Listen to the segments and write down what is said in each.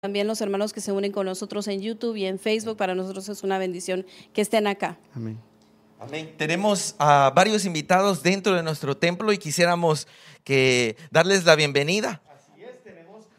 también los hermanos que se unen con nosotros en YouTube y en Facebook. Para nosotros es una bendición que estén acá. Amén. Amén. Tenemos a varios invitados dentro de nuestro templo y quisiéramos que darles la bienvenida.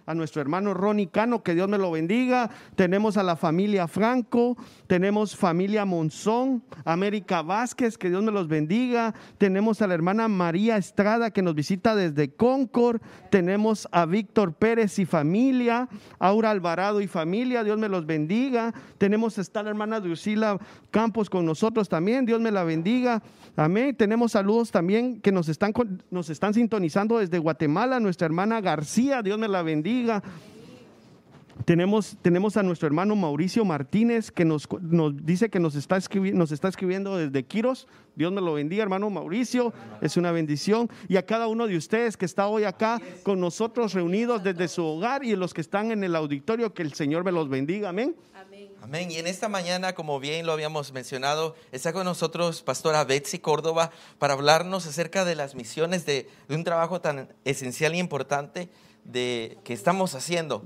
A nuestro hermano Ronnie Cano, que Dios me lo bendiga. Tenemos a la familia Franco, tenemos familia Monzón, América Vázquez, que Dios me los bendiga. Tenemos a la hermana María Estrada, que nos visita desde Concord. Tenemos a Víctor Pérez y familia, Aura Alvarado y familia, Dios me los bendiga. Tenemos a esta la hermana Drusila Campos con nosotros también, Dios me la bendiga. Amén. Tenemos saludos también que nos están, nos están sintonizando desde Guatemala, nuestra hermana García, Dios me la bendiga. Tenemos, tenemos a nuestro hermano Mauricio Martínez que nos, nos dice que nos está, escribi- nos está escribiendo desde Quiros. Dios me lo bendiga, hermano Mauricio. Es una bendición. Y a cada uno de ustedes que está hoy acá con nosotros reunidos desde su hogar y los que están en el auditorio, que el Señor me los bendiga. Amén. Amén. Y en esta mañana, como bien lo habíamos mencionado, está con nosotros Pastora Betsy Córdoba para hablarnos acerca de las misiones de, de un trabajo tan esencial y importante de, que estamos haciendo.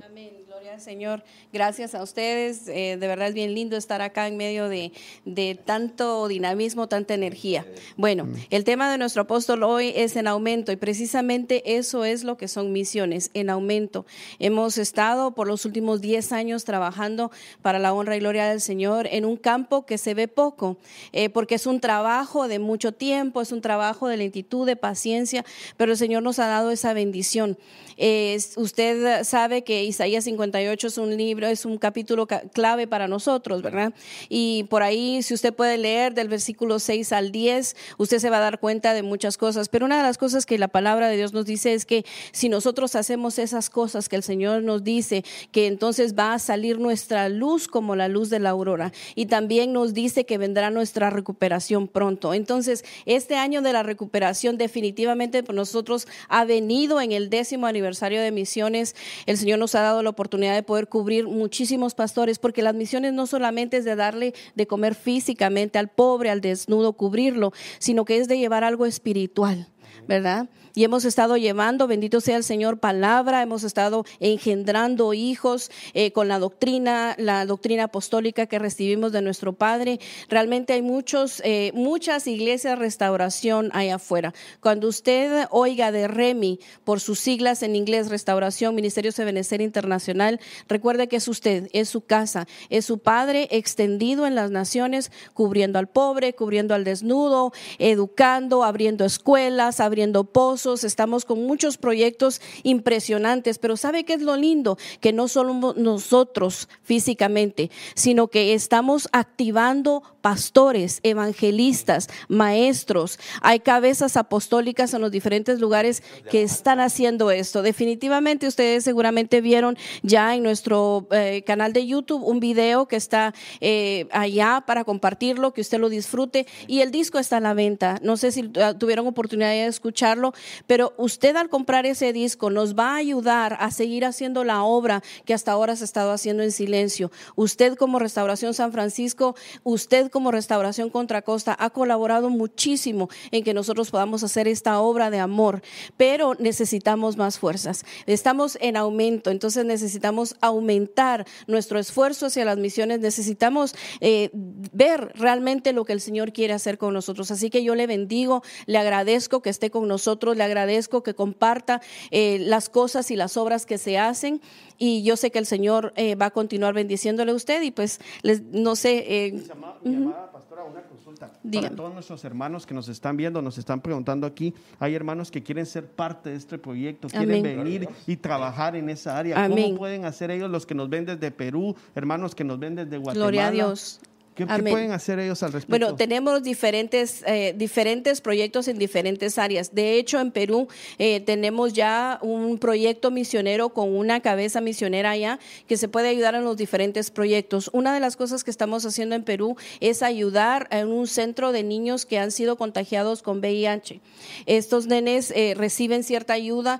Al Señor. Gracias a ustedes. Eh, de verdad es bien lindo estar acá en medio de, de tanto dinamismo, tanta energía. Bueno, el tema de nuestro apóstol hoy es en aumento y precisamente eso es lo que son misiones, en aumento. Hemos estado por los últimos 10 años trabajando para la honra y gloria del Señor en un campo que se ve poco, eh, porque es un trabajo de mucho tiempo, es un trabajo de lentitud, de paciencia, pero el Señor nos ha dado esa bendición. Eh, usted sabe que Isaías 58 es un libro, es un capítulo ca- clave para nosotros, ¿verdad? Y por ahí, si usted puede leer del versículo 6 al 10, usted se va a dar cuenta de muchas cosas. Pero una de las cosas que la palabra de Dios nos dice es que si nosotros hacemos esas cosas que el Señor nos dice, que entonces va a salir nuestra luz como la luz de la aurora. Y también nos dice que vendrá nuestra recuperación pronto. Entonces, este año de la recuperación definitivamente por nosotros ha venido en el décimo aniversario de misiones. El Señor nos ha dado la oportunidad de poder cubrir muchísimos pastores, porque las misiones no solamente es de darle de comer físicamente al pobre, al desnudo, cubrirlo, sino que es de llevar algo espiritual. ¿Verdad? Y hemos estado llevando, bendito sea el Señor, palabra, hemos estado engendrando hijos eh, con la doctrina, la doctrina apostólica que recibimos de nuestro Padre. Realmente hay muchos, eh, muchas iglesias restauración allá afuera. Cuando usted oiga de REMI, por sus siglas en inglés, Restauración, Ministerio de Benecer Internacional, recuerde que es usted, es su casa, es su Padre extendido en las naciones, cubriendo al pobre, cubriendo al desnudo, educando, abriendo escuelas, abriendo pozos. Estamos con muchos proyectos impresionantes, pero ¿sabe qué es lo lindo? Que no solo nosotros físicamente, sino que estamos activando pastores, evangelistas, maestros. Hay cabezas apostólicas en los diferentes lugares que están haciendo esto. Definitivamente ustedes seguramente vieron ya en nuestro eh, canal de YouTube un video que está eh, allá para compartirlo, que usted lo disfrute y el disco está a la venta. No sé si uh, tuvieron oportunidad de escucharlo, pero usted al comprar ese disco nos va a ayudar a seguir haciendo la obra que hasta ahora se ha estado haciendo en silencio. Usted como Restauración San Francisco, usted como Restauración Contra Costa ha colaborado muchísimo en que nosotros podamos hacer esta obra de amor, pero necesitamos más fuerzas. Estamos en aumento, entonces necesitamos aumentar nuestro esfuerzo hacia las misiones, necesitamos eh, ver realmente lo que el Señor quiere hacer con nosotros. Así que yo le bendigo, le agradezco que esté con nosotros, le agradezco que comparta eh, las cosas y las obras que se hacen y yo sé que el Señor eh, va a continuar bendiciéndole a usted y pues les, no sé. eh, Llama- llamada, pastora, una consulta. Dígame. Para todos nuestros hermanos que nos están viendo, nos están preguntando aquí, hay hermanos que quieren ser parte de este proyecto, quieren Amén. venir y trabajar en esa área. Amén. ¿Cómo pueden hacer ellos los que nos ven desde Perú, hermanos que nos ven desde Guatemala? Gloria a Dios. ¿Qué, pueden hacer ellos al respecto? Bueno, tenemos diferentes, eh, diferentes proyectos en diferentes áreas. De hecho, en Perú eh, tenemos ya un proyecto misionero con una cabeza misionera allá que se puede ayudar en los diferentes proyectos. Una de las cosas que estamos haciendo en Perú es ayudar en un centro de niños que han sido contagiados con VIH. Estos nenes eh, reciben cierta ayuda.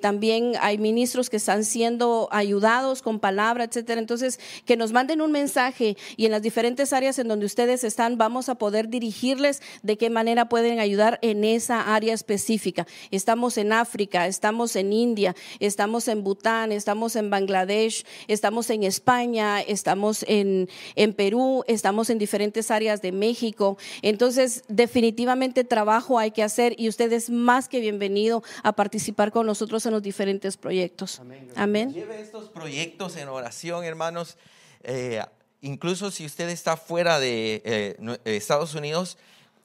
también hay ministros que están siendo ayudados con palabra, etcétera. Entonces, que nos manden un mensaje y en las diferentes áreas en donde ustedes están, vamos a poder dirigirles de qué manera pueden ayudar en esa área específica. Estamos en África, estamos en India, estamos en Bután, estamos en Bangladesh, estamos en España, estamos en, en Perú, estamos en diferentes áreas de México. Entonces, definitivamente trabajo hay que hacer y usted es más que bienvenido a participar con nosotros en los diferentes proyectos. Amén. Lleve estos proyectos en oración, hermanos. Eh, incluso si usted está fuera de eh, eh, Estados Unidos,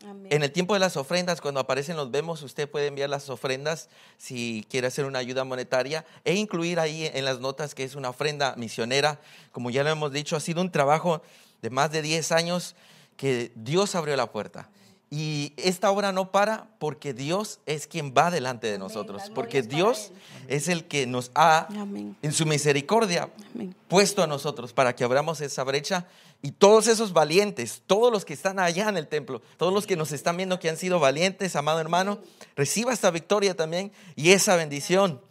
Amén. en el tiempo de las ofrendas, cuando aparecen los vemos, usted puede enviar las ofrendas si quiere hacer una ayuda monetaria e incluir ahí en las notas que es una ofrenda misionera. Como ya lo hemos dicho, ha sido un trabajo de más de 10 años que Dios abrió la puerta. Y esta obra no para porque Dios es quien va delante de nosotros, porque Dios es el que nos ha, Amén. en su misericordia, Amén. puesto a nosotros para que abramos esa brecha y todos esos valientes, todos los que están allá en el templo, todos los que nos están viendo que han sido valientes, amado hermano, reciba esta victoria también y esa bendición.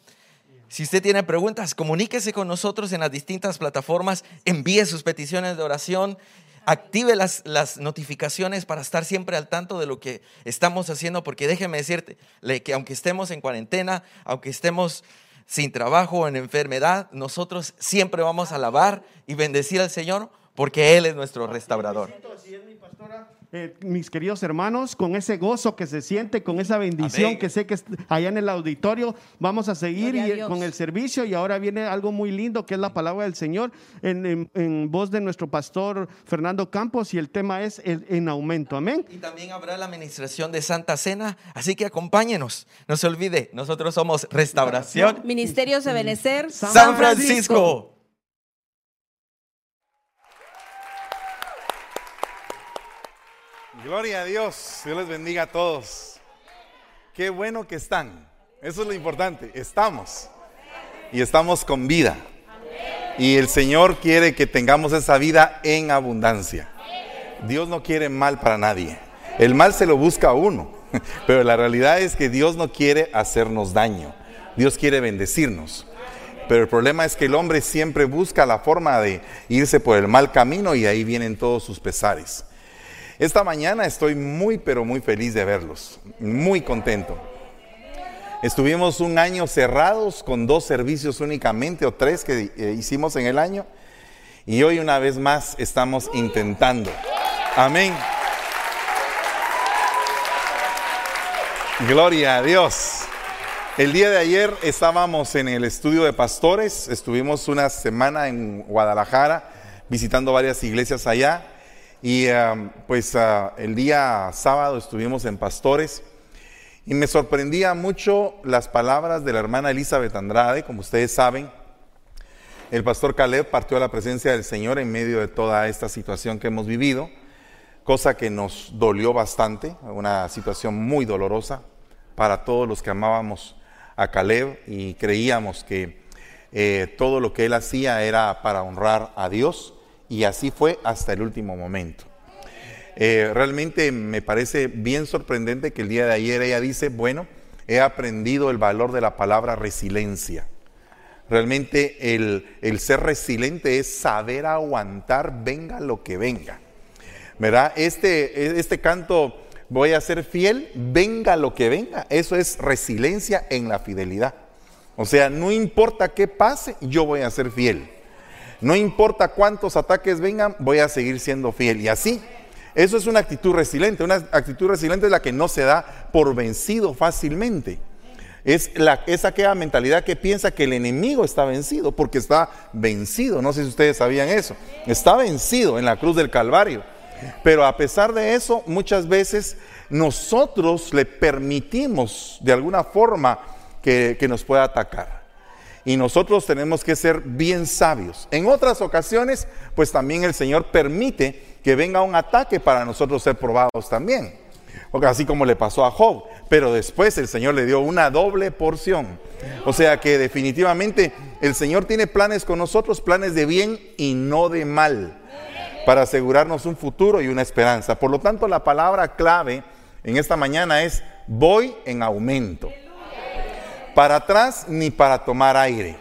Si usted tiene preguntas, comuníquese con nosotros en las distintas plataformas, envíe sus peticiones de oración, active las, las notificaciones para estar siempre al tanto de lo que estamos haciendo, porque déjeme decirte que aunque estemos en cuarentena, aunque estemos sin trabajo o en enfermedad, nosotros siempre vamos a alabar y bendecir al Señor porque Él es nuestro restaurador. Eh, mis queridos hermanos, con ese gozo que se siente, con esa bendición Amén. que sé que allá en el auditorio vamos a seguir a Dios. con el servicio y ahora viene algo muy lindo que es la palabra del Señor en, en- en voz de nuestro pastor Fernando Campos y el tema es el- en aumento. Amén. Y también habrá la administración de Santa Cena, así que acompáñenos. No se olvide, nosotros somos Restauración Ministerios de Benecer, San Francisco. Gloria a Dios. Dios les bendiga a todos. Qué bueno que están. Eso es lo importante. Estamos. Y estamos con vida. Y el Señor quiere que tengamos esa vida en abundancia. Dios no quiere mal para nadie. El mal se lo busca a uno. Pero la realidad es que Dios no quiere hacernos daño. Dios quiere bendecirnos. Pero el problema es que el hombre siempre busca la forma de irse por el mal camino y ahí vienen todos sus pesares. Esta mañana estoy muy, pero muy feliz de verlos, muy contento. Estuvimos un año cerrados con dos servicios únicamente o tres que eh, hicimos en el año y hoy una vez más estamos intentando. Amén. Gloria a Dios. El día de ayer estábamos en el estudio de pastores, estuvimos una semana en Guadalajara visitando varias iglesias allá y pues uh, el día sábado estuvimos en pastores y me sorprendía mucho las palabras de la hermana Elizabeth Andrade, como ustedes saben. El pastor Caleb partió a la presencia del Señor en medio de toda esta situación que hemos vivido, cosa que nos dolió bastante, una situación muy dolorosa para todos los que amábamos a Caleb y creíamos que eh, todo lo que él hacía era para honrar a Dios y así fue hasta el último momento. Eh, realmente me parece bien sorprendente que el día de ayer ella dice, bueno, he aprendido el valor de la palabra resiliencia. Realmente el, el ser resiliente es saber aguantar, venga lo que venga. ¿Verdad? Este, este canto, voy a ser fiel, venga lo que venga. Eso es resiliencia en la fidelidad. O sea, no importa qué pase, yo voy a ser fiel. No importa cuántos ataques vengan, voy a seguir siendo fiel. Y así, eso es una actitud resiliente. Una actitud resiliente es la que no se da por vencido fácilmente. Es, la, aquella mentalidad que piensa que el enemigo está vencido, porque está vencido. No sé si ustedes sabían eso. Está vencido en la cruz del Calvario. Pero a pesar de eso, muchas veces nosotros le permitimos de alguna forma que nos pueda atacar. Y nosotros tenemos que ser bien sabios. En otras ocasiones, pues también el Señor permite que venga un ataque para nosotros ser probados también. Así como le pasó a Job. Pero después el Señor le dio una doble porción. O sea que definitivamente el Señor tiene planes con nosotros, planes de bien y no de mal, para asegurarnos un futuro y una esperanza. Por lo tanto, la palabra clave en esta mañana es voy en aumento. Para atrás ni para tomar aire.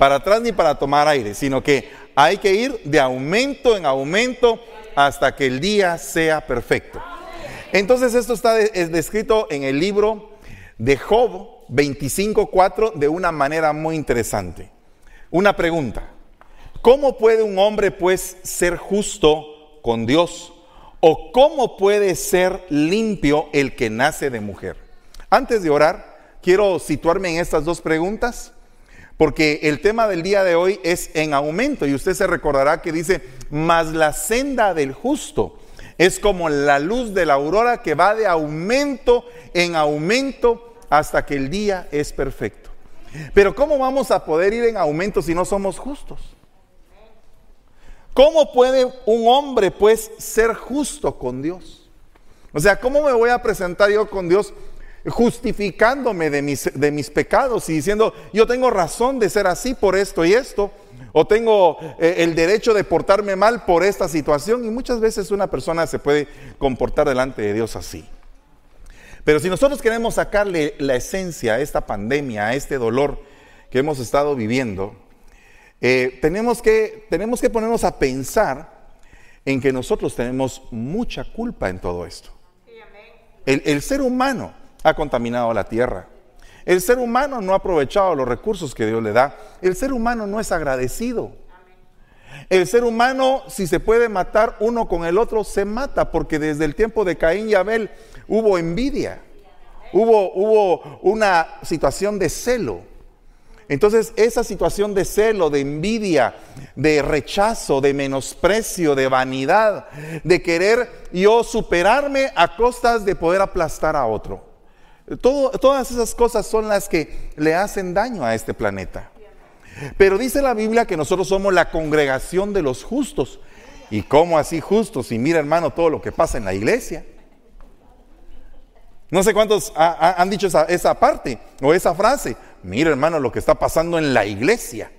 Para atrás ni para tomar aire, sino que hay que ir de aumento en aumento hasta que el día sea perfecto. Entonces esto está descrito en el libro de Job 25.4 de una manera muy interesante. Una pregunta. ¿Cómo puede un hombre pues ser justo con Dios? ¿O cómo puede ser limpio el que nace de mujer? Antes de orar, quiero situarme en estas dos preguntas, porque el tema del día de hoy es en aumento y usted se recordará que dice, mas la senda del justo es como la luz de la aurora que va de aumento en aumento hasta que el día es perfecto. Pero ¿cómo vamos a poder ir en aumento si no somos justos? ¿Cómo puede un hombre pues ser justo con Dios? O sea, ¿cómo me voy a presentar yo con Dios justificándome de mis, de mis pecados y diciendo, yo tengo razón de ser así por esto y esto? o tengo eh, el derecho de portarme mal por esta situación y muchas veces una persona se puede comportar delante de Dios así. Pero si nosotros queremos sacarle la esencia a esta pandemia, a este dolor que hemos estado viviendo, eh, tenemos, que, tenemos que ponernos a pensar en que nosotros tenemos mucha culpa en todo esto. El, el ser humano ha contaminado la tierra. El ser humano no ha aprovechado los recursos que Dios le da. El ser humano no es agradecido. El ser humano, si se puede matar uno con el otro, se mata, porque desde el tiempo de Caín y Abel hubo envidia, hubo, hubo una situación de celo. Entonces, esa situación de celo, de envidia, de rechazo, de menosprecio, de vanidad, de querer yo superarme a costas de poder aplastar a otro todas esas cosas son las que le hacen daño a este planeta. Pero dice la Biblia que nosotros somos la congregación de los justos. ¿Y cómo así justos? Y mira hermano todo lo que pasa en la iglesia. No sé cuántos han dicho esa parte o esa frase. Mira hermano lo que está pasando en la iglesia.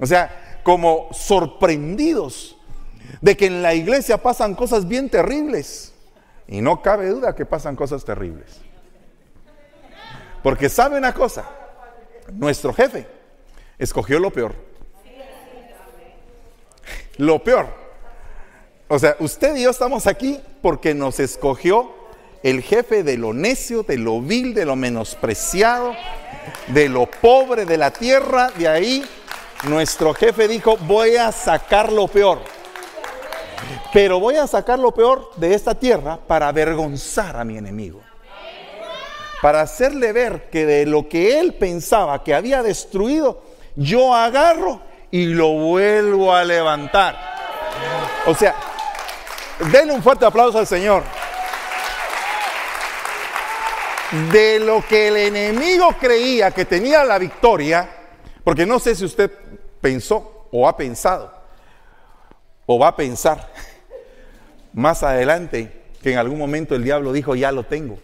O sea, como sorprendidos de que en la iglesia pasan cosas bien terribles. Y no cabe duda que pasan cosas terribles. Porque sabe una cosa, nuestro jefe escogió lo peor. Lo peor. O sea, usted y yo estamos aquí porque nos escogió el jefe de lo necio, de lo vil, de lo menospreciado, de lo pobre de la tierra. De ahí nuestro jefe dijo, voy a sacar lo peor. Pero voy a sacar lo peor de esta tierra para avergonzar a mi enemigo para hacerle ver que de lo que él pensaba que había destruido, yo agarro y lo vuelvo a levantar. O sea, denle un fuerte aplauso al Señor. De lo que el enemigo creía que tenía la victoria, porque no sé si usted pensó o ha pensado o va a pensar más adelante que en algún momento el diablo dijo, ya lo tengo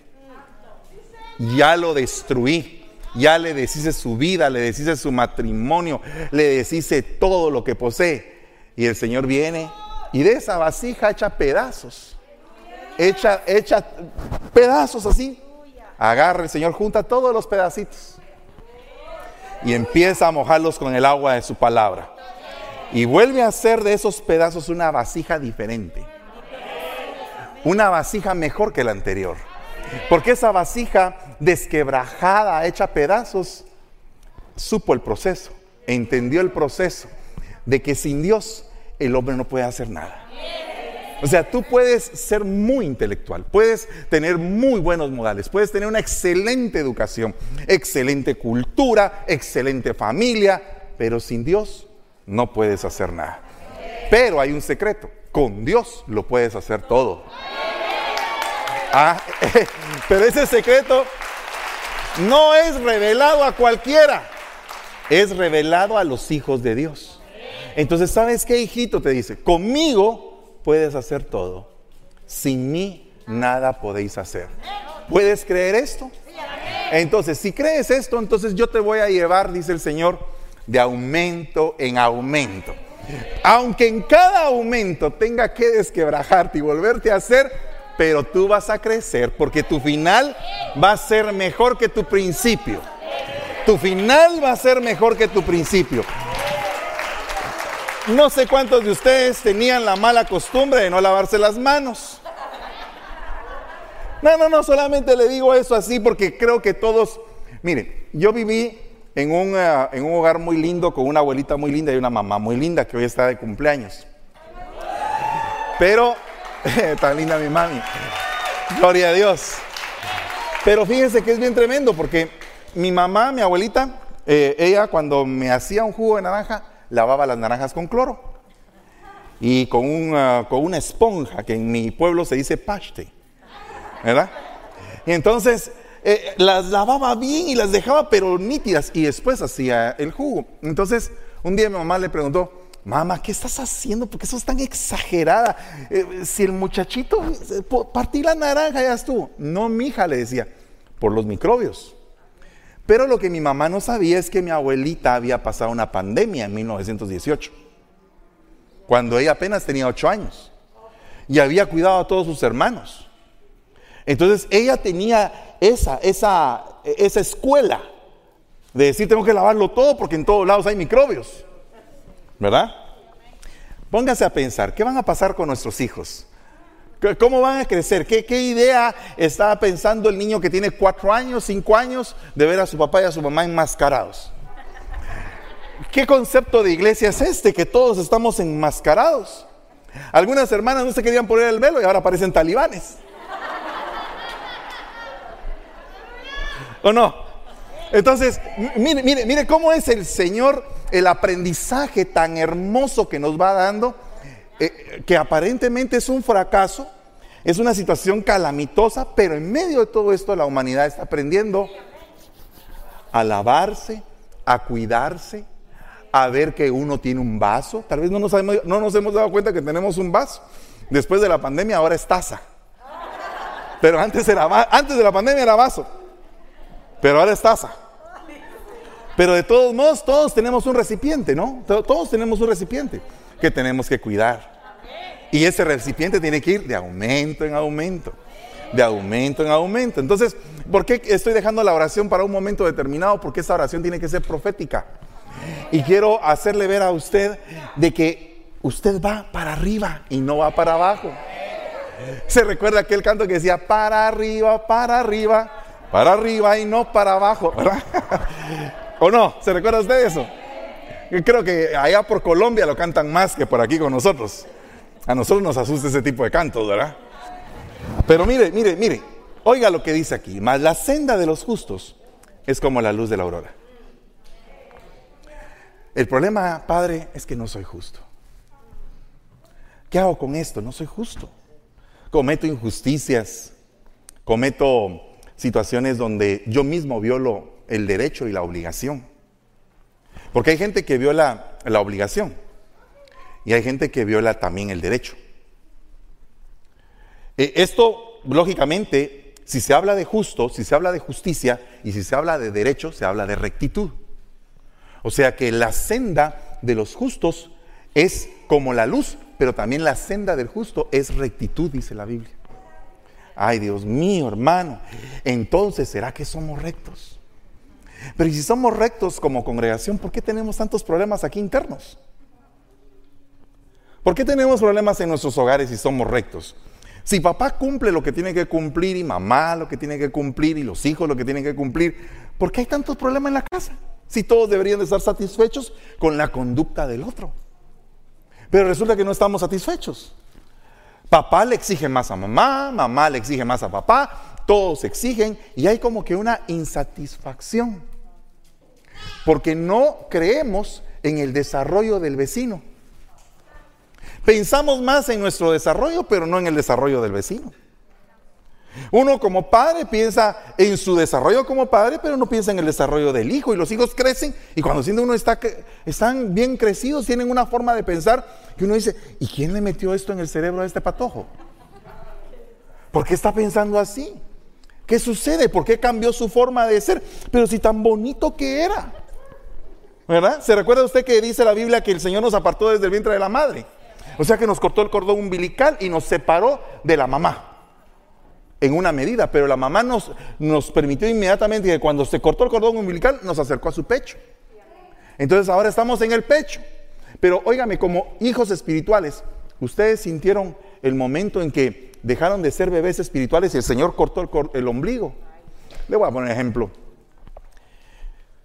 ya lo destruí. Ya le deshice su vida, le deshice su matrimonio, le deshice todo lo que posee. Y el Señor viene y de esa vasija echa pedazos. Echa, echa pedazos así. Agarra el Señor, junta todos los pedacitos. Y empieza a mojarlos con el agua de su palabra. Y vuelve a hacer de esos pedazos una vasija diferente. Una vasija mejor que la anterior. Porque esa vasija desquebrajada, hecha pedazos, supo el proceso, entendió el proceso de que sin Dios el hombre no puede hacer nada. O sea, tú puedes ser muy intelectual, puedes tener muy buenos modales, puedes tener una excelente educación, excelente cultura, excelente familia, pero sin Dios no puedes hacer nada. Pero hay un secreto, con Dios lo puedes hacer todo. Ah, pero ese secreto no es revelado a cualquiera, es revelado a los hijos de Dios. Entonces, ¿sabes qué, hijito? Te dice, conmigo puedes hacer todo, sin mí nada podéis hacer. ¿Puedes creer esto? Entonces, si crees esto, entonces yo te voy a llevar, dice el Señor, de aumento en aumento. Aunque en cada aumento tenga que desquebrajarte y volverte a hacer, pero tú vas a crecer porque tu final va a ser mejor que tu principio. Tu final va a ser mejor que tu principio. no sé cuántos de ustedes tenían la mala costumbre de no lavarse las manos. No, no, no, solamente le digo eso así porque creo que todos, mire, yo viví en un, eh, en un hogar muy lindo con una abuelita muy linda y una mamá muy linda que hoy está de cumpleaños. Pero, tan linda mi mami, gloria a Dios. Pero fíjense que es bien tremendo porque mi mamá, mi abuelita, eh, ella cuando me hacía un jugo de naranja, lavaba las naranjas con cloro y con, una, con una esponja que en mi pueblo se dice paste, ¿verdad? Y entonces eh, las lavaba bien y las dejaba pero nítidas y después hacía el jugo. Entonces un día mi mamá le preguntó, mamá, ¿qué estás haciendo? Porque eso es tan exagerada. Eh, si el muchachito partí la naranja ya estuvo. No, mi hija le decía, por los microbios. Pero lo que mi mamá no sabía es que mi abuelita había pasado una pandemia en 1918, cuando ella apenas tenía ocho años y había cuidado a todos sus hermanos. Entonces ella tenía esa, esa, esa escuela de decir tengo que lavarlo todo porque en todos lados hay microbios. ¿Verdad? Póngase a pensar, ¿qué van a pasar con nuestros hijos? ¿Cómo van a crecer? ¿Qué, idea está pensando el niño que tiene cuatro años, cinco años, de ver a su papá y a su mamá enmascarados? ¿Qué concepto de iglesia es este? Que todos estamos enmascarados. Algunas hermanas no se querían poner el velo y ahora parecen talibanes. ¿O no? Entonces, mire, mire, mire cómo es el Señor, el aprendizaje tan hermoso que nos va dando eh, que aparentemente es un fracaso, es una situación calamitosa, pero en medio de todo esto la humanidad está aprendiendo a lavarse, a cuidarse, a ver que uno tiene un vaso. Tal vez no nos, no nos hemos dado cuenta que tenemos un vaso. Después de la pandemia ahora es taza. Pero antes, era, antes de la pandemia era vaso. Pero ahora es taza. Pero de todos modos, todos tenemos un recipiente, ¿no? Todos tenemos un recipiente que tenemos que cuidar. Y ese recipiente tiene que ir de aumento en aumento, de aumento en aumento. Entonces, ¿por qué estoy dejando la oración para un momento determinado? Porque esa oración tiene que ser profética. Y quiero hacerle ver a usted de que usted va para arriba y no va para abajo. Se recuerda aquel canto que decía, para arriba, para arriba, para arriba y no para abajo, ¿O no? ¿Se recuerda usted eso? Creo que allá por Colombia lo cantan más que por aquí con nosotros. A nosotros nos asusta ese tipo de cantos, ¿verdad? Pero mire, mire, mire, oiga lo que dice aquí. Mas la senda de los justos es como la luz de la aurora. El problema, padre, es que no soy justo. ¿Qué hago con esto? No soy justo. Cometo injusticias, cometo situaciones donde yo mismo violo el derecho y la obligación. Porque hay gente que viola la obligación y hay gente que viola también el derecho. Eh, esto, lógicamente, si se habla de justo, si se habla de justicia y si se habla de derecho, se habla de rectitud. O sea que la senda de los justos es como la luz, pero también la senda del justo es rectitud, dice la Biblia. Ay, Dios mío, hermano, entonces será que somos rectos. Pero si somos rectos como congregación, ¿por qué tenemos tantos problemas aquí internos? ¿Por qué tenemos problemas en nuestros hogares si somos rectos? Si papá cumple lo que tiene que cumplir y mamá lo que tiene que cumplir y los hijos lo que tienen que cumplir, ¿por qué hay tantos problemas en la casa? Si todos deberían de estar satisfechos con la conducta del otro. Pero resulta que no estamos satisfechos. Papá le exige más a mamá, mamá le exige más a papá, todos exigen y hay como que una insatisfacción. Porque no creemos en el desarrollo del vecino. Pensamos más en nuestro desarrollo, pero no en el desarrollo del vecino. Uno como padre piensa en su desarrollo como padre, pero no piensa en el desarrollo del hijo. Y los hijos crecen y cuando siente uno está, están bien crecidos, tienen una forma de pensar que uno dice, ¿y quién le metió esto en el cerebro a este patojo? ¿Por qué está pensando así? ¿Qué sucede? ¿Por qué cambió su forma de ser? Pero si tan bonito que era. ¿Verdad? ¿Se recuerda usted que dice la Biblia que el Señor nos apartó desde el vientre de la madre? O sea que nos cortó el cordón umbilical y nos separó de la mamá. En una medida, pero la mamá nos, nos permitió inmediatamente que cuando se cortó el cordón umbilical nos acercó a su pecho. Entonces ahora estamos en el pecho. Pero óigame, como hijos espirituales, ustedes sintieron el momento en que dejaron de ser bebés espirituales y el Señor cortó el, el ombligo. Le voy a poner un ejemplo.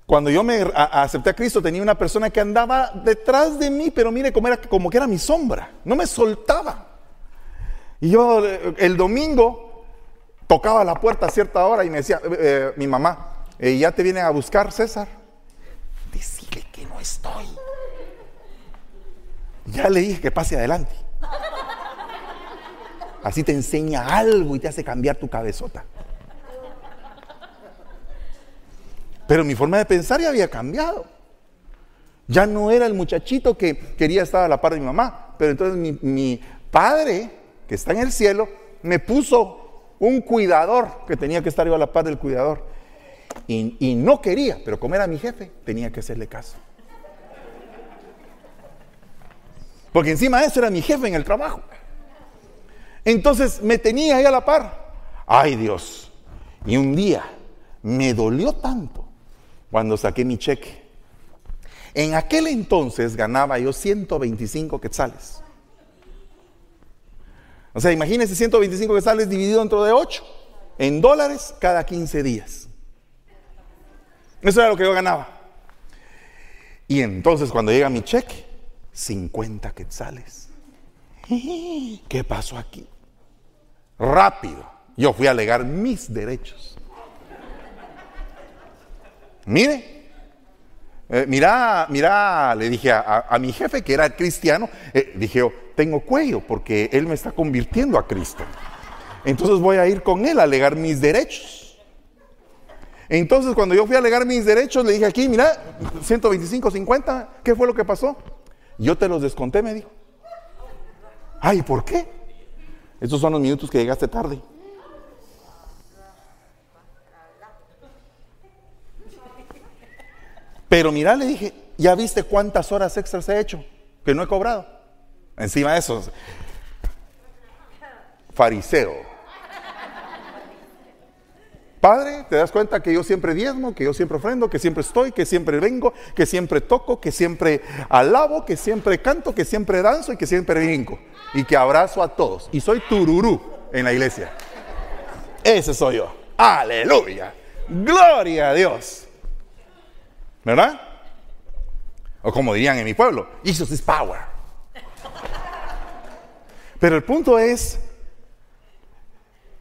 Cuando yo me acepté a Cristo tenía una persona que andaba detrás de mí, pero mire cómo era como que era mi sombra, no me soltaba. Y yo eh, el domingo tocaba la puerta a cierta hora y me decía, eh, eh, mi mamá, ya te vienen a buscar, César. Decirle que no estoy. Ya le dije que pase adelante. Así te enseña algo y te hace cambiar tu cabezota. Pero mi forma de pensar ya había cambiado. Ya no era el muchachito que quería estar a la par de mi mamá. Pero entonces mi, padre, que está en el cielo, me puso un cuidador que tenía que estar yo a la par del cuidador. Y, y no quería, pero como era mi jefe, tenía que hacerle caso. Porque encima de eso era mi jefe en el trabajo. Entonces me tenía ahí a la par. Ay Dios. Y un día me dolió tanto cuando saqué mi cheque. En aquel entonces ganaba yo 125 quetzales. O sea, imagínense 125 quetzales dividido dentro de 8 en dólares cada 15 días. Eso era lo que yo ganaba. Y entonces cuando llega mi cheque, 50 quetzales. ¿Qué pasó aquí? Rápido. Yo fui a alegar mis derechos. Mire, eh, mira, mira, le dije a, mi jefe que era cristiano, eh, dije yo, tengo cuello porque él me está convirtiendo a Cristo. Entonces voy a ir con él a alegar mis derechos. Entonces cuando yo fui a alegar mis derechos, le dije aquí, mira, 125, 50, ¿qué fue lo que pasó? Yo te los desconté, me dijo. Ay, ¿por qué? Estos son los minutos que llegaste tarde. Pero mira, le dije, ¿ya viste cuántas horas extras he hecho que no he cobrado? Encima de eso, fariseo. Padre, ¿te das cuenta que yo siempre diezmo, que yo siempre ofrendo, que siempre estoy, que siempre vengo, que siempre toco, que siempre alabo, que siempre canto, que siempre danzo y que siempre brinco? Y que abrazo a todos. Y soy tururú en la iglesia. Ese soy yo. Aleluya. Gloria a Dios. ¿Verdad? O como dirían en mi pueblo, Jesus is power. Pero el punto es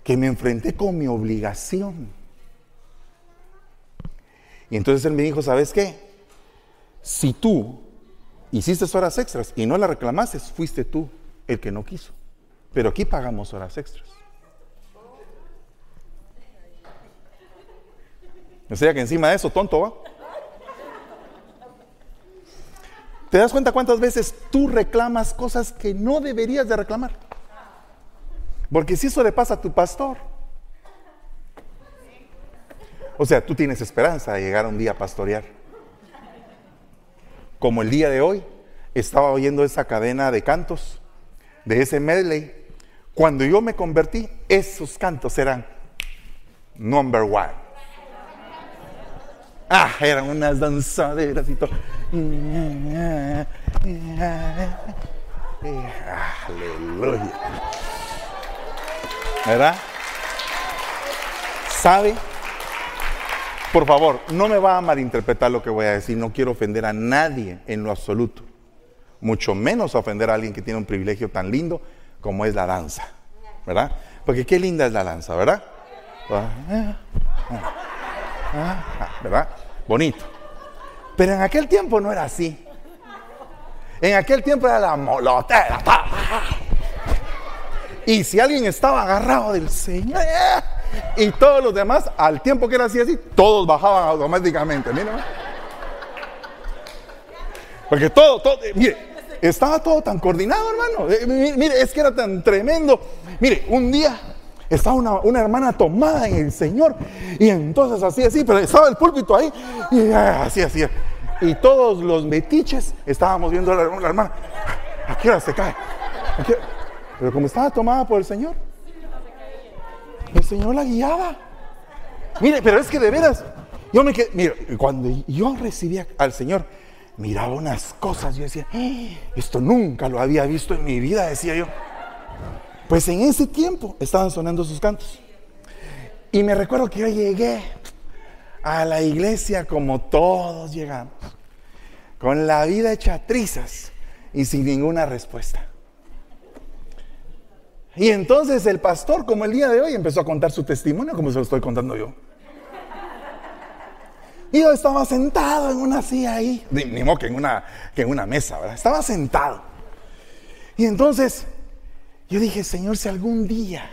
que me enfrenté con mi obligación. Y entonces él me dijo, ¿sabes qué? Si tú hiciste horas extras y no las reclamaste, fuiste tú el que no quiso. Pero aquí pagamos horas extras. O sea que encima de eso, tonto va. ¿Te das cuenta cuántas veces tú reclamas cosas que no deberías de reclamar? Porque si eso le pasa a tu pastor, o sea, tú tienes esperanza de llegar un día a pastorear. Como el día de hoy, estaba oyendo esa cadena de cantos, de ese medley. Cuando yo me convertí, esos cantos eran number one. Ah, eran unas danzaderas y todo. Aleluya. ¿Verdad? ¿Sabe? Por favor, no me va a malinterpretar lo que voy a decir. No quiero ofender a nadie en lo absoluto. Mucho menos ofender a alguien que tiene un privilegio tan lindo como es la danza. ¿Verdad? Porque qué linda es la danza, ¿verdad? ¿Verdad? Bonito. Pero en aquel tiempo no era así. En aquel tiempo era la molotera. Y si alguien estaba agarrado del Señor y todos los demás, al tiempo que era así, así, todos bajaban automáticamente. Mira. Porque todo, todo, eh, mire, estaba todo tan coordinado, hermano. Eh, mi- Mire, es que era tan tremendo. Mire, un día estaba una, una hermana tomada en el Señor y entonces así, así, pero estaba el púlpito ahí y ah, así, así. Y todos los metiches estábamos viendo a la, hermana. ¿A qué hora se cae? ¿A qué- Pero como estaba tomada por el Señor, el Señor la guiaba. Mire, pero es que de veras, yo me quedé, mire, cuando yo recibí al Señor, miraba unas cosas, yo decía, "Ah, esto nunca lo había visto en mi vida, decía yo. Pues en ese tiempo estaban sonando sus cantos. Y me recuerdo que yo llegué a la iglesia como todos llegamos, con la vida hecha trizas y sin ninguna respuesta. Y entonces el pastor, como el día de hoy, empezó a contar su testimonio, como se lo estoy contando yo. Y yo estaba sentado en una silla ahí, ni, modo que en una, que en una mesa, ¿verdad? Estaba sentado. Y entonces yo dije, Señor, si algún día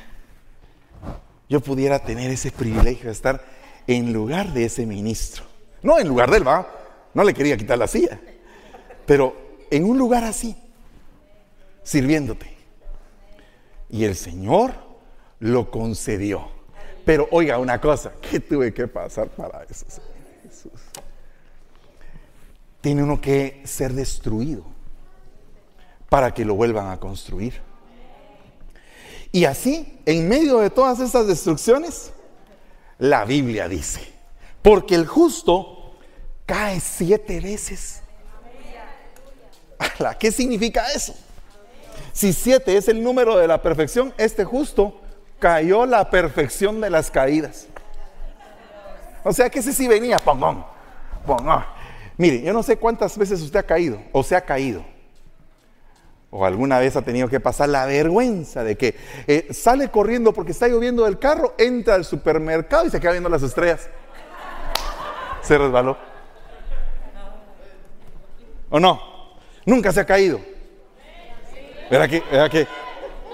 yo pudiera tener ese privilegio de estar en lugar de ese ministro, no en lugar de él, va, no le quería quitar la silla, pero en un lugar así, sirviéndote. Y el Señor lo concedió. Pero oiga una cosa, ¿qué tuve que pasar para eso? Jesús? Tiene uno que ser destruido para que lo vuelvan a construir. Y así, en medio de todas estas destrucciones, la Biblia dice, porque el justo cae siete veces. ¿Qué significa eso? Si siete es el número de la perfección, este justo cayó la perfección de las caídas. O sea que ese sí venía, pongón, pongón. Mire, yo no sé cuántas veces usted ha caído o se ha caído. O alguna vez ha tenido que pasar la vergüenza de que eh, sale corriendo porque está lloviendo del carro, entra al supermercado y se queda viendo las estrellas. Se resbaló. ¿O no? Nunca se ha caído. ¿Verdad que, que?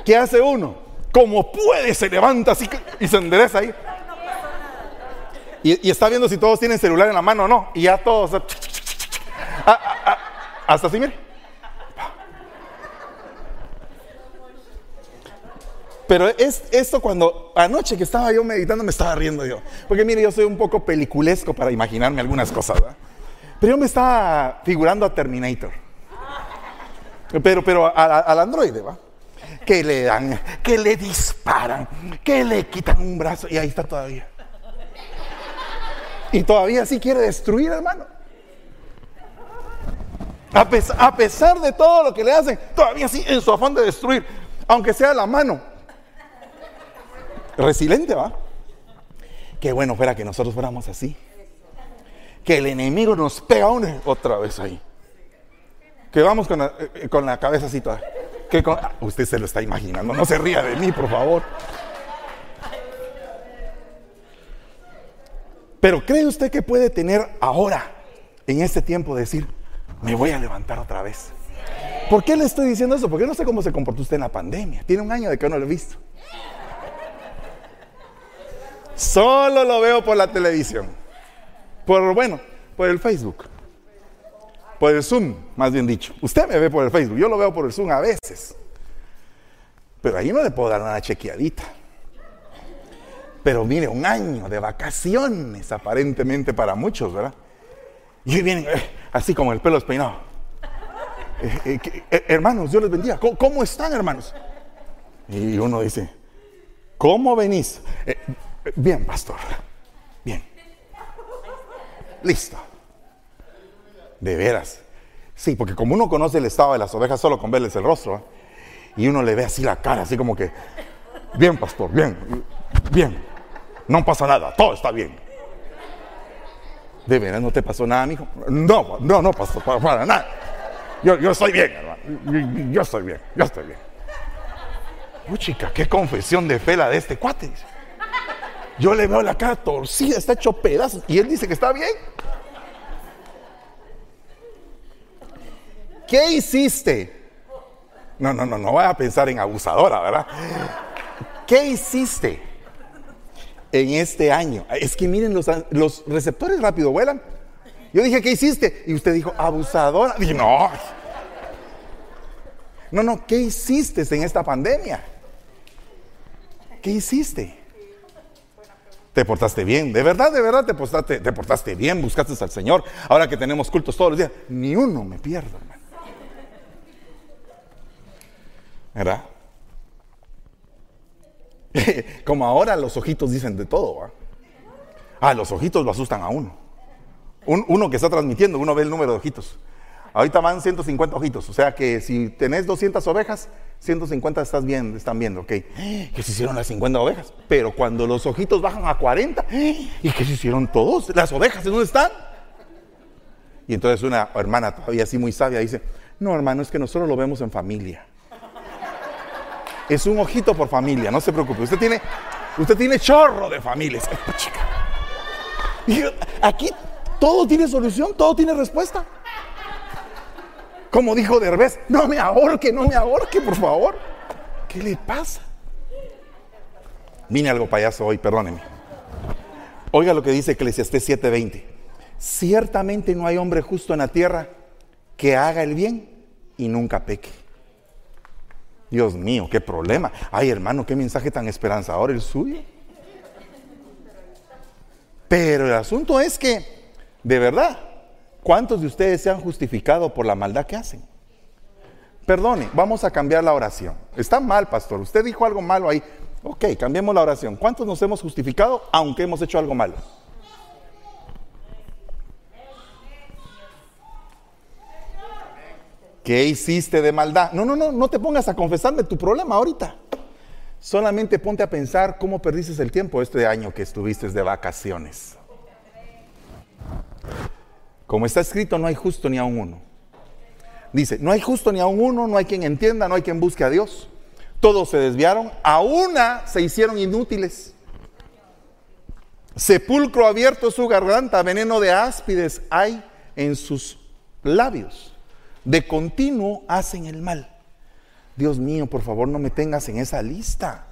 ¿Qué hace uno? Como puede, se levanta así y se endereza ahí. Y, y está viendo si todos tienen celular en la mano o no. Y ya todos. ah, ah, ah, hasta así, mire. Pero es esto cuando anoche que estaba yo meditando me estaba riendo yo. Porque mire, yo soy un poco peliculesco para imaginarme algunas cosas, ¿verdad? Pero yo me estaba figurando a Terminator. Pero, pero al androide, ¿va? Que le dan, que le disparan, que le quitan un brazo y ahí está todavía. Y todavía sí quiere destruir, hermano. A, a pesar de todo lo que le hacen, todavía sí en su afán de destruir, aunque sea la mano. Resiliente, ¿va? Qué bueno fuera que nosotros fuéramos así. Que el enemigo nos pega una otra vez ahí. Que vamos con la, eh, con la cabeza así toda. Que ah, usted se lo está imaginando. No se ría de mí, por favor. Pero ¿cree usted que puede tener ahora, en este tiempo, decir, me voy a levantar otra vez? ¿Por qué le estoy diciendo eso? Porque no sé cómo se comportó usted en la pandemia. Tiene un año de que no lo he visto. Solo lo veo por la televisión. Por, bueno, por el Facebook. Por el Zoom, más bien dicho. Usted me ve por el Facebook, yo lo veo por el Zoom a veces. Pero ahí no le puedo dar una chequeadita. Pero mire, un año de vacaciones aparentemente para muchos, ¿verdad? Y vienen eh, así como el pelo despeinado. Eh, eh, eh, hermanos, Dios les bendiga. ¿Cómo, cómo están, hermanos? Y uno dice, ¿cómo venís? Bien, pastor. Bien. Listo. De veras. Sí, porque como uno conoce el estado de las ovejas solo con verles el rostro, ¿eh? y uno le ve así la cara, así como que, bien, pastor, bien, bien. No pasa nada, todo está bien. ¿De veras no te pasó nada, mijo? No, no, no pasó para, nada. Yo, yo estoy bien, hermano. Yo, estoy bien, yo estoy bien. Uy, chica, qué confesión de fe la de este cuate. Yo le veo la cara torcida, está hecho pedazos. Y él dice que está bien. ¿Qué hiciste? No, no, no, no vaya a pensar en abusadora, ¿verdad? ¿Qué hiciste en este año? Es que miren, los, los receptores rápido vuelan. Yo dije, ¿qué hiciste? Y usted dijo, abusadora. Dije, no. No, no, ¿qué hiciste en esta pandemia? ¿Qué hiciste? Te portaste bien, de verdad, de verdad te portaste, te portaste bien, buscaste al Señor. Ahora que tenemos cultos todos los días, ni uno me pierdo. ¿Verdad? Como ahora los ojitos dicen de todo. Ah, los ojitos lo asustan a uno. Un- uno que está transmitiendo, uno ve el número de ojitos. Ahorita van 150 ojitos, o sea que si tenés 200 ovejas, 150 estás bien, están viendo, ok. ¿Qué se hicieron las 50 ovejas? Pero cuando los ojitos bajan a 40, ¿y qué se hicieron todos? ¿Las ovejas en dónde están? Y entonces una hermana todavía así muy sabia dice, no hermano, es que nosotros lo vemos en familia. Es un ojito por familia, no se preocupe. Usted tiene, usted tiene chorro de familias. Y aquí todo tiene solución, todo tiene respuesta. Como dijo Derbez, no me ahorque, no me ahorque, por favor. ¿Qué le pasa? Vine algo payaso hoy, perdóneme. Oiga lo que dice Eclesiastés 7:20. Ciertamente no hay hombre justo en la tierra que haga el bien y nunca peque. Dios mío, qué problema. Ay, hermano, qué mensaje tan esperanzador el suyo. Pero el asunto es que, de verdad, ¿Cuántos de ustedes se han justificado por la maldad que hacen? Perdone, vamos a cambiar la oración. Está mal, pastor. Usted dijo algo malo ahí. Ok, cambiemos la oración. ¿Cuántos nos hemos justificado aunque hemos hecho algo malo? ¿Qué hiciste de maldad? No, no, no, no te pongas a confesarme tu problema ahorita. Solamente ponte a pensar cómo perdiste el tiempo este año que estuviste de vacaciones. Como está escrito, no hay justo ni a un uno. Dice, no hay justo ni a un uno, no hay quien entienda, no hay quien busque a Dios. Todos se desviaron, a una se hicieron inútiles. Sepulcro abierto su garganta, veneno de áspides hay en sus labios. De continuo hacen el mal. Dios mío, por favor, no me tengas en esa lista.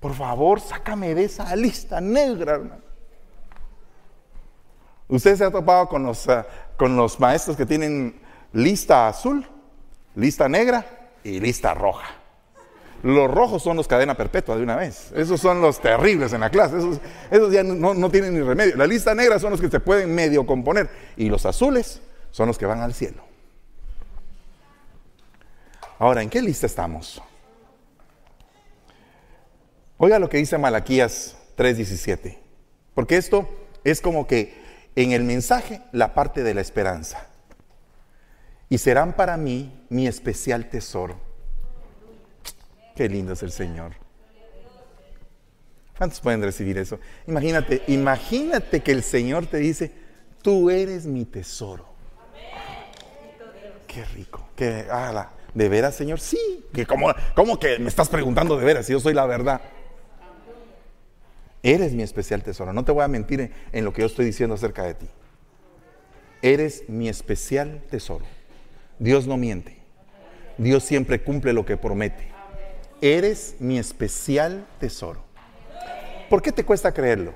Por favor, sácame de esa lista negra, hermano. Usted se ha topado con los, eh, con los maestros que tienen lista azul, lista negra y lista roja. Los rojos son los cadena perpetua de una vez. Esos son los terribles en la clase. Esos, ya no, no, tienen ni remedio. La lista negra son los que se pueden medio componer. Y los azules son los que van al cielo. Ahora, ¿en qué lista estamos? Oiga lo que dice Malaquías 3:17. Porque esto es como que en el mensaje la parte de la esperanza. Y serán para mí mi especial tesoro. Qué lindo es el Señor. ¿Cuántos pueden recibir eso? Imagínate, imagínate que el Señor te dice, tú eres mi tesoro. Qué rico. Qué, ¿De veras, Señor? Sí. Que ¿Cómo, ¿Cómo que me estás preguntando de veras yo soy la verdad? Eres mi especial tesoro. No te voy a mentir en, lo que yo estoy diciendo acerca de ti. Eres mi especial tesoro. Dios no miente. Dios siempre cumple lo que promete. Eres mi especial tesoro. ¿Por qué te cuesta creerlo?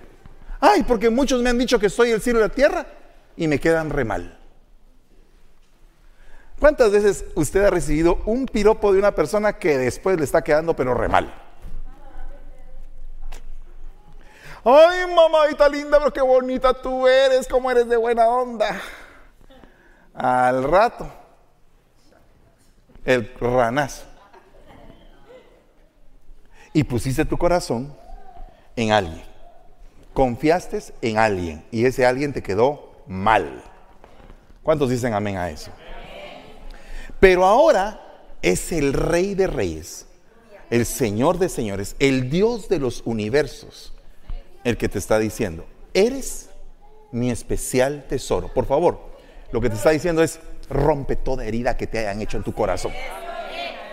Ay, porque muchos me han dicho que soy el cielo de la tierra y me quedan re mal. ¿Cuántas veces usted ha recibido un piropo de una persona que después le está quedando pero re mal? Ay, mamadita linda, pero qué bonita tú eres, cómo eres de buena onda. Al rato, el ranazo. Y pusiste tu corazón en alguien. Confiaste en alguien y ese alguien te quedó mal. ¿Cuántos dicen amén a eso? Pero ahora es el rey de reyes, el señor de señores, el Dios de los universos el que te está diciendo, eres mi especial tesoro. Por favor, lo que te está diciendo es, rompe toda herida que te hayan hecho en tu corazón.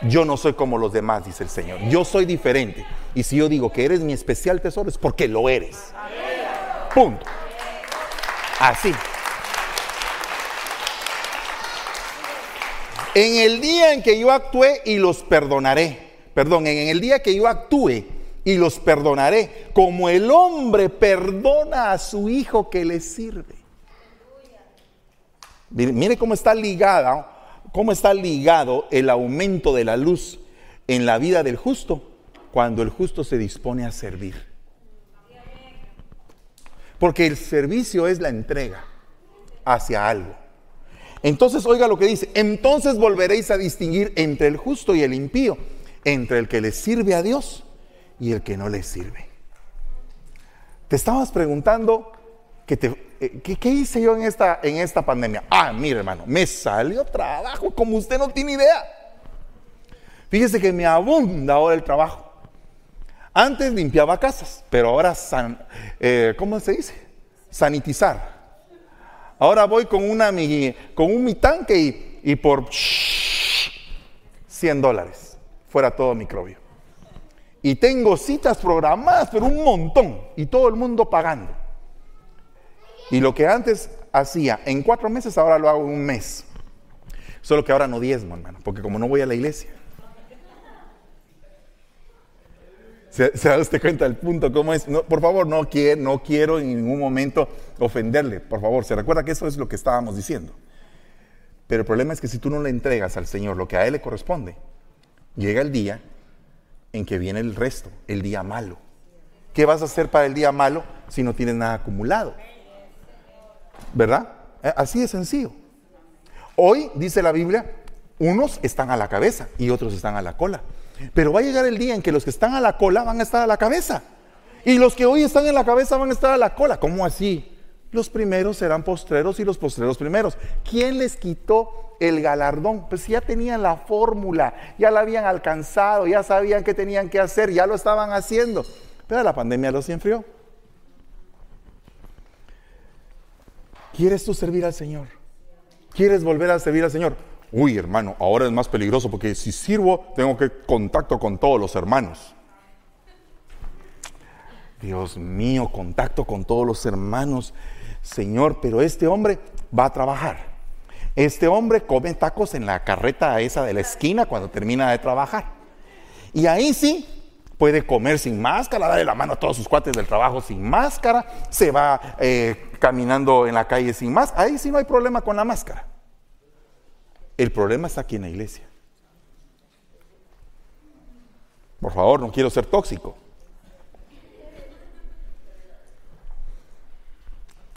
Yo no soy como los demás, dice el Señor. Yo soy diferente. Y si yo digo que eres mi especial tesoro, es porque lo eres. Punto. Así. En el día en que yo actué y los perdonaré. Perdón, en el día que yo actúe y los perdonaré, como el hombre perdona a su hijo que le sirve. Mire cómo está ligado, cómo está ligado el aumento de la luz en la vida del justo cuando el justo se dispone a servir. Porque el servicio es la entrega hacia algo. Entonces, oiga lo que dice, entonces volveréis a distinguir entre el justo y el impío, entre el que le sirve a Dios y el que no le sirve. Te estabas preguntando que eh, ¿qué, qué hice yo en esta, en esta pandemia? Ah, mire hermano, me salió trabajo como usted no tiene idea. Fíjese que me abunda ahora el trabajo. Antes limpiaba casas, pero ahora, san, eh, ¿cómo se dice? Sanitizar. Ahora voy con, una, mi, con un mi tanque y, y por 100 dólares, fuera todo microbio. Y tengo citas programadas, pero un montón, y todo el mundo pagando. Y lo que antes hacía en cuatro meses, ahora lo hago en un mes. Solo que ahora no diezmo, hermano, porque como no voy a la iglesia. ¿Se, se da usted cuenta del punto? ¿Cómo es? Por favor, no quiero, no quiero en ningún momento ofenderle. Por favor, se recuerda que eso es lo que estábamos diciendo. Pero el problema es que si tú no le entregas al Señor lo que a Él le corresponde, llega el día en que viene el resto, el día malo. ¿Qué vas a hacer para el día malo si no tienes nada acumulado? ¿Verdad? Eh, Así de sencillo. Hoy, dice la Biblia, unos están a la cabeza y otros están a la cola. Pero va a llegar el día en que los que están a la cola van a estar a la cabeza. Y los que hoy están en la cabeza van a estar a la cola. ¿Cómo así? Los primeros serán postreros y los postreros primeros. ¿Quién les quitó el galardón? Pues ya tenían la fórmula, ya la habían alcanzado, ya sabían qué tenían que hacer, ya lo estaban haciendo. Pero la pandemia los enfrió. ¿Quieres tú servir al Señor? ¿Quieres volver a servir al Señor? Uy, hermano, ahora es más peligroso porque si sirvo tengo que contacto con todos los hermanos. Dios mío, contacto con todos los hermanos. Señor, pero este hombre va a trabajar. Este hombre come tacos en la carreta esa de la esquina cuando termina de trabajar. Y ahí sí puede comer sin máscara, darle la mano a todos sus cuates del trabajo sin máscara, se va eh, caminando en la calle sin máscara. Ahí sí no hay problema con la máscara. El problema está aquí en la iglesia. Por favor, no quiero ser tóxico.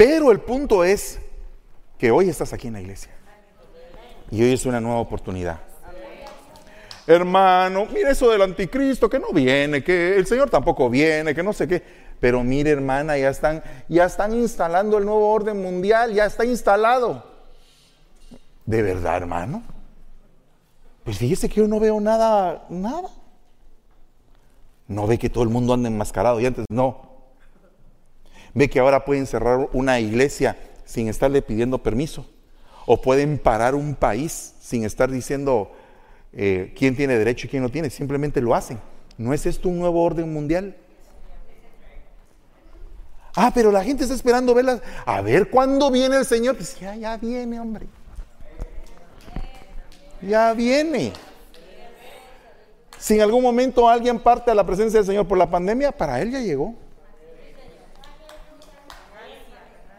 Pero el punto es que hoy estás aquí en la iglesia. Y hoy es una nueva oportunidad. Hermano, mire eso del anticristo que no viene, que el Señor tampoco viene, que no sé qué. Pero mire, hermana, ya están, ya están instalando el nuevo orden mundial, ya está instalado. ¿De verdad, hermano? Pues fíjese que yo no veo nada, nada. No ve que todo el mundo anda enmascarado y antes no. Ve que ahora pueden cerrar una iglesia sin estarle pidiendo permiso. O pueden parar un país sin estar diciendo eh, quién tiene derecho y quién no tiene. Simplemente lo hacen. ¿No es esto un nuevo orden mundial? Ah, pero la gente está esperando verlas. A ver cuándo viene el Señor. Pues ya, ya viene, hombre. Ya viene. Si en algún momento alguien parte a la presencia del Señor por la pandemia, para él ya llegó.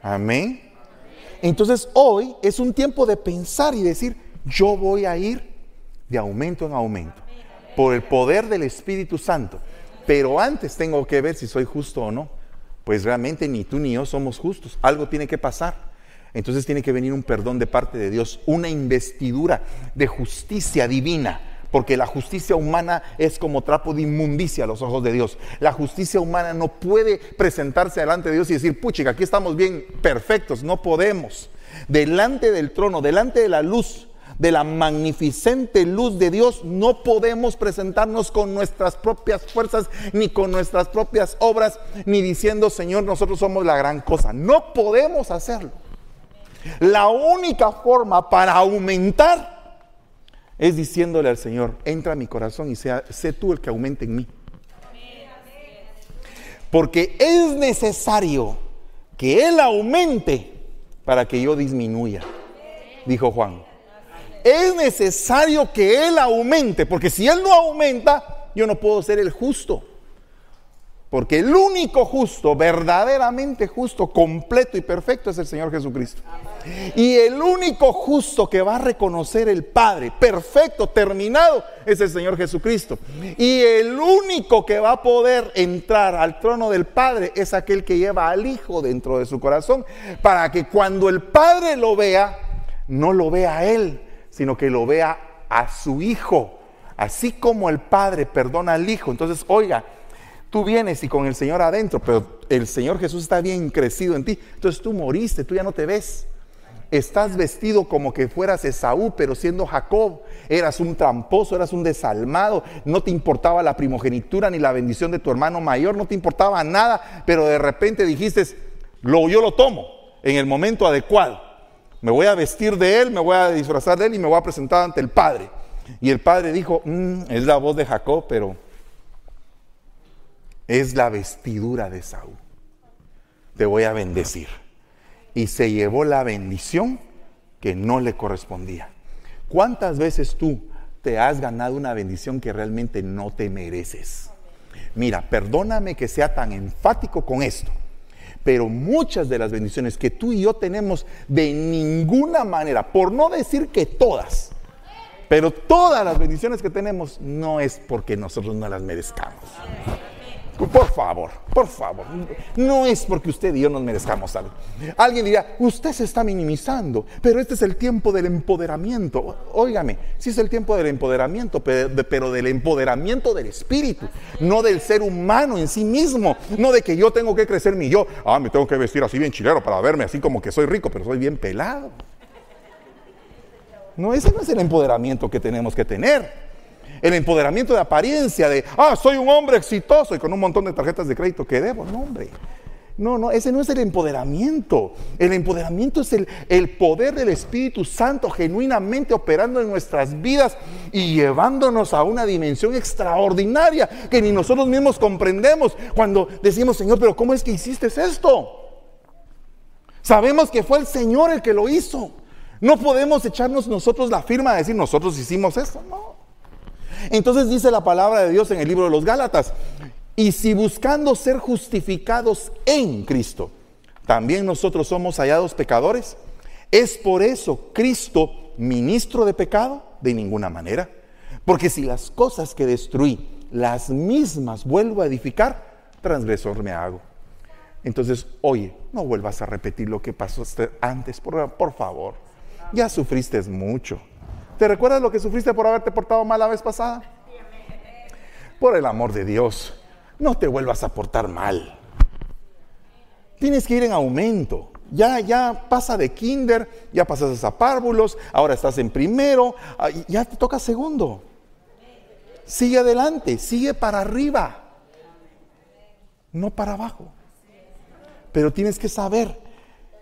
Amén. Entonces hoy es un tiempo de pensar y decir, yo voy a ir de aumento en aumento por el poder del Espíritu Santo. Pero antes tengo que ver si soy justo o no. Pues realmente ni tú ni yo somos justos. Algo tiene que pasar. Entonces tiene que venir un perdón de parte de Dios, una investidura de justicia divina porque la justicia humana es como trapo de inmundicia a los ojos de Dios. La justicia humana no puede presentarse delante de Dios y decir, puchica, aquí estamos bien perfectos, no podemos. Delante del trono, delante de la luz, de la magnificente luz de Dios, no podemos presentarnos con nuestras propias fuerzas, ni con nuestras propias obras, ni diciendo, Señor, nosotros somos la gran cosa. No podemos hacerlo. La única forma para aumentar es diciéndole al Señor, entra a mi corazón y sea, sé tú el que aumente en mí. Porque es necesario que Él aumente para que yo disminuya, dijo Juan. Es necesario que Él aumente, porque si Él no aumenta, yo no puedo ser el justo. Porque el único justo, verdaderamente justo, completo y perfecto es el Señor Jesucristo. Y el único justo que va a reconocer el Padre, perfecto, terminado, es el Señor Jesucristo. Y el único que va a poder entrar al trono del Padre es aquel que lleva al Hijo dentro de su corazón, para que cuando el Padre lo vea, no lo vea a Él, sino que lo vea a su Hijo. Así como el Padre perdona al Hijo. Entonces, oiga, Tú vienes y con el Señor adentro, pero el Señor Jesús está bien crecido en ti. Entonces tú moriste, tú ya no te ves. Estás vestido como que fueras Esaú, pero siendo Jacob. Eras un tramposo, eras un desalmado. No te importaba la primogenitura ni la bendición de tu hermano mayor, no te importaba nada. Pero de repente dijiste, lo, yo lo tomo en el momento adecuado. Me voy a vestir de él, me voy a disfrazar de él y me voy a presentar ante el Padre. Y el Padre dijo, "Mm, es la voz de Jacob, pero es la vestidura de Saúl. Te voy a bendecir. Y se llevó la bendición que no le correspondía. ¿Cuántas veces tú te has ganado una bendición que realmente no te mereces? Mira, perdóname que sea tan enfático con esto, pero muchas de las bendiciones que tú y yo tenemos de ninguna manera, por no decir que todas, pero todas las bendiciones que tenemos no es porque nosotros no las merezcamos. Por favor, por favor. No es porque usted y yo nos merezcamos algo. Alguien dirá, usted se está minimizando, pero este es el tiempo del empoderamiento. Óigame, sí es el tiempo del empoderamiento, pero, de- pero del empoderamiento del espíritu, no del ser humano en sí mismo. No de que yo tengo que crecer mi yo. Ah, me tengo que vestir así bien chilero para verme así como que soy rico, pero soy bien pelado. No, ese no es el empoderamiento que tenemos que tener. El empoderamiento de apariencia, de, ah, soy un hombre exitoso y con un montón de tarjetas de crédito que debo. No, hombre. No, no, ese no es el empoderamiento. El empoderamiento es el, el poder del Espíritu Santo genuinamente operando en nuestras vidas y llevándonos a una dimensión extraordinaria que ni nosotros mismos comprendemos cuando decimos, Señor, pero ¿cómo es que hiciste esto? Sabemos que fue el Señor el que lo hizo. No podemos echarnos nosotros la firma de decir nosotros hicimos esto. No. Entonces dice la palabra de Dios en el libro de los Gálatas, y si buscando ser justificados en Cristo, también nosotros somos hallados pecadores, ¿es por eso Cristo ministro de pecado? De ninguna manera. Porque si las cosas que destruí, las mismas vuelvo a edificar, transgresor me hago. Entonces, oye, no vuelvas a repetir lo que pasó antes, por, por favor. Ya sufriste mucho. ¿Te recuerdas lo que sufriste por haberte portado mal la vez pasada? Por el amor de Dios, no te vuelvas a portar mal. Tienes que ir en aumento. Ya, ya pasa de kinder, ya pasas a párvulos, ahora estás en primero, ah, ya te toca segundo. Sigue adelante, sigue para arriba, no para abajo. Pero tienes que saber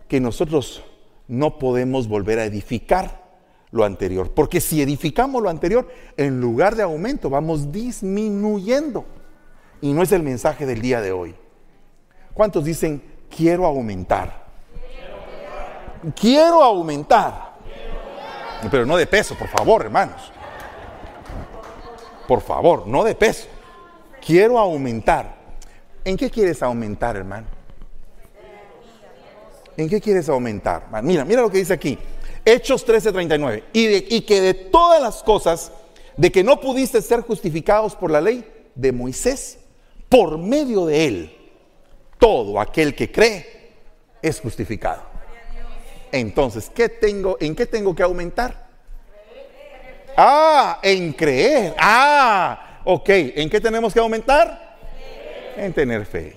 que nosotros no podemos volver a edificar lo anterior. Porque si edificamos lo anterior, en lugar de aumento, vamos disminuyendo. Y no es el mensaje del día de hoy. ¿Cuántos dicen, quiero aumentar? Quiero aumentar. Pero no de peso, por favor, hermanos. Por favor, no de peso. Quiero aumentar. ¿En qué quieres aumentar, hermano? ¿En qué quieres aumentar? Mira, mira lo que dice aquí. Hechos 13:39. Y, y que de todas las cosas de que no pudiste ser justificados por la ley de Moisés, por medio de él, todo aquel que cree es justificado. Entonces, ¿qué tengo, ¿en qué tengo que aumentar? Ah, en creer. Ah, ok. ¿En qué tenemos que aumentar? En tener fe.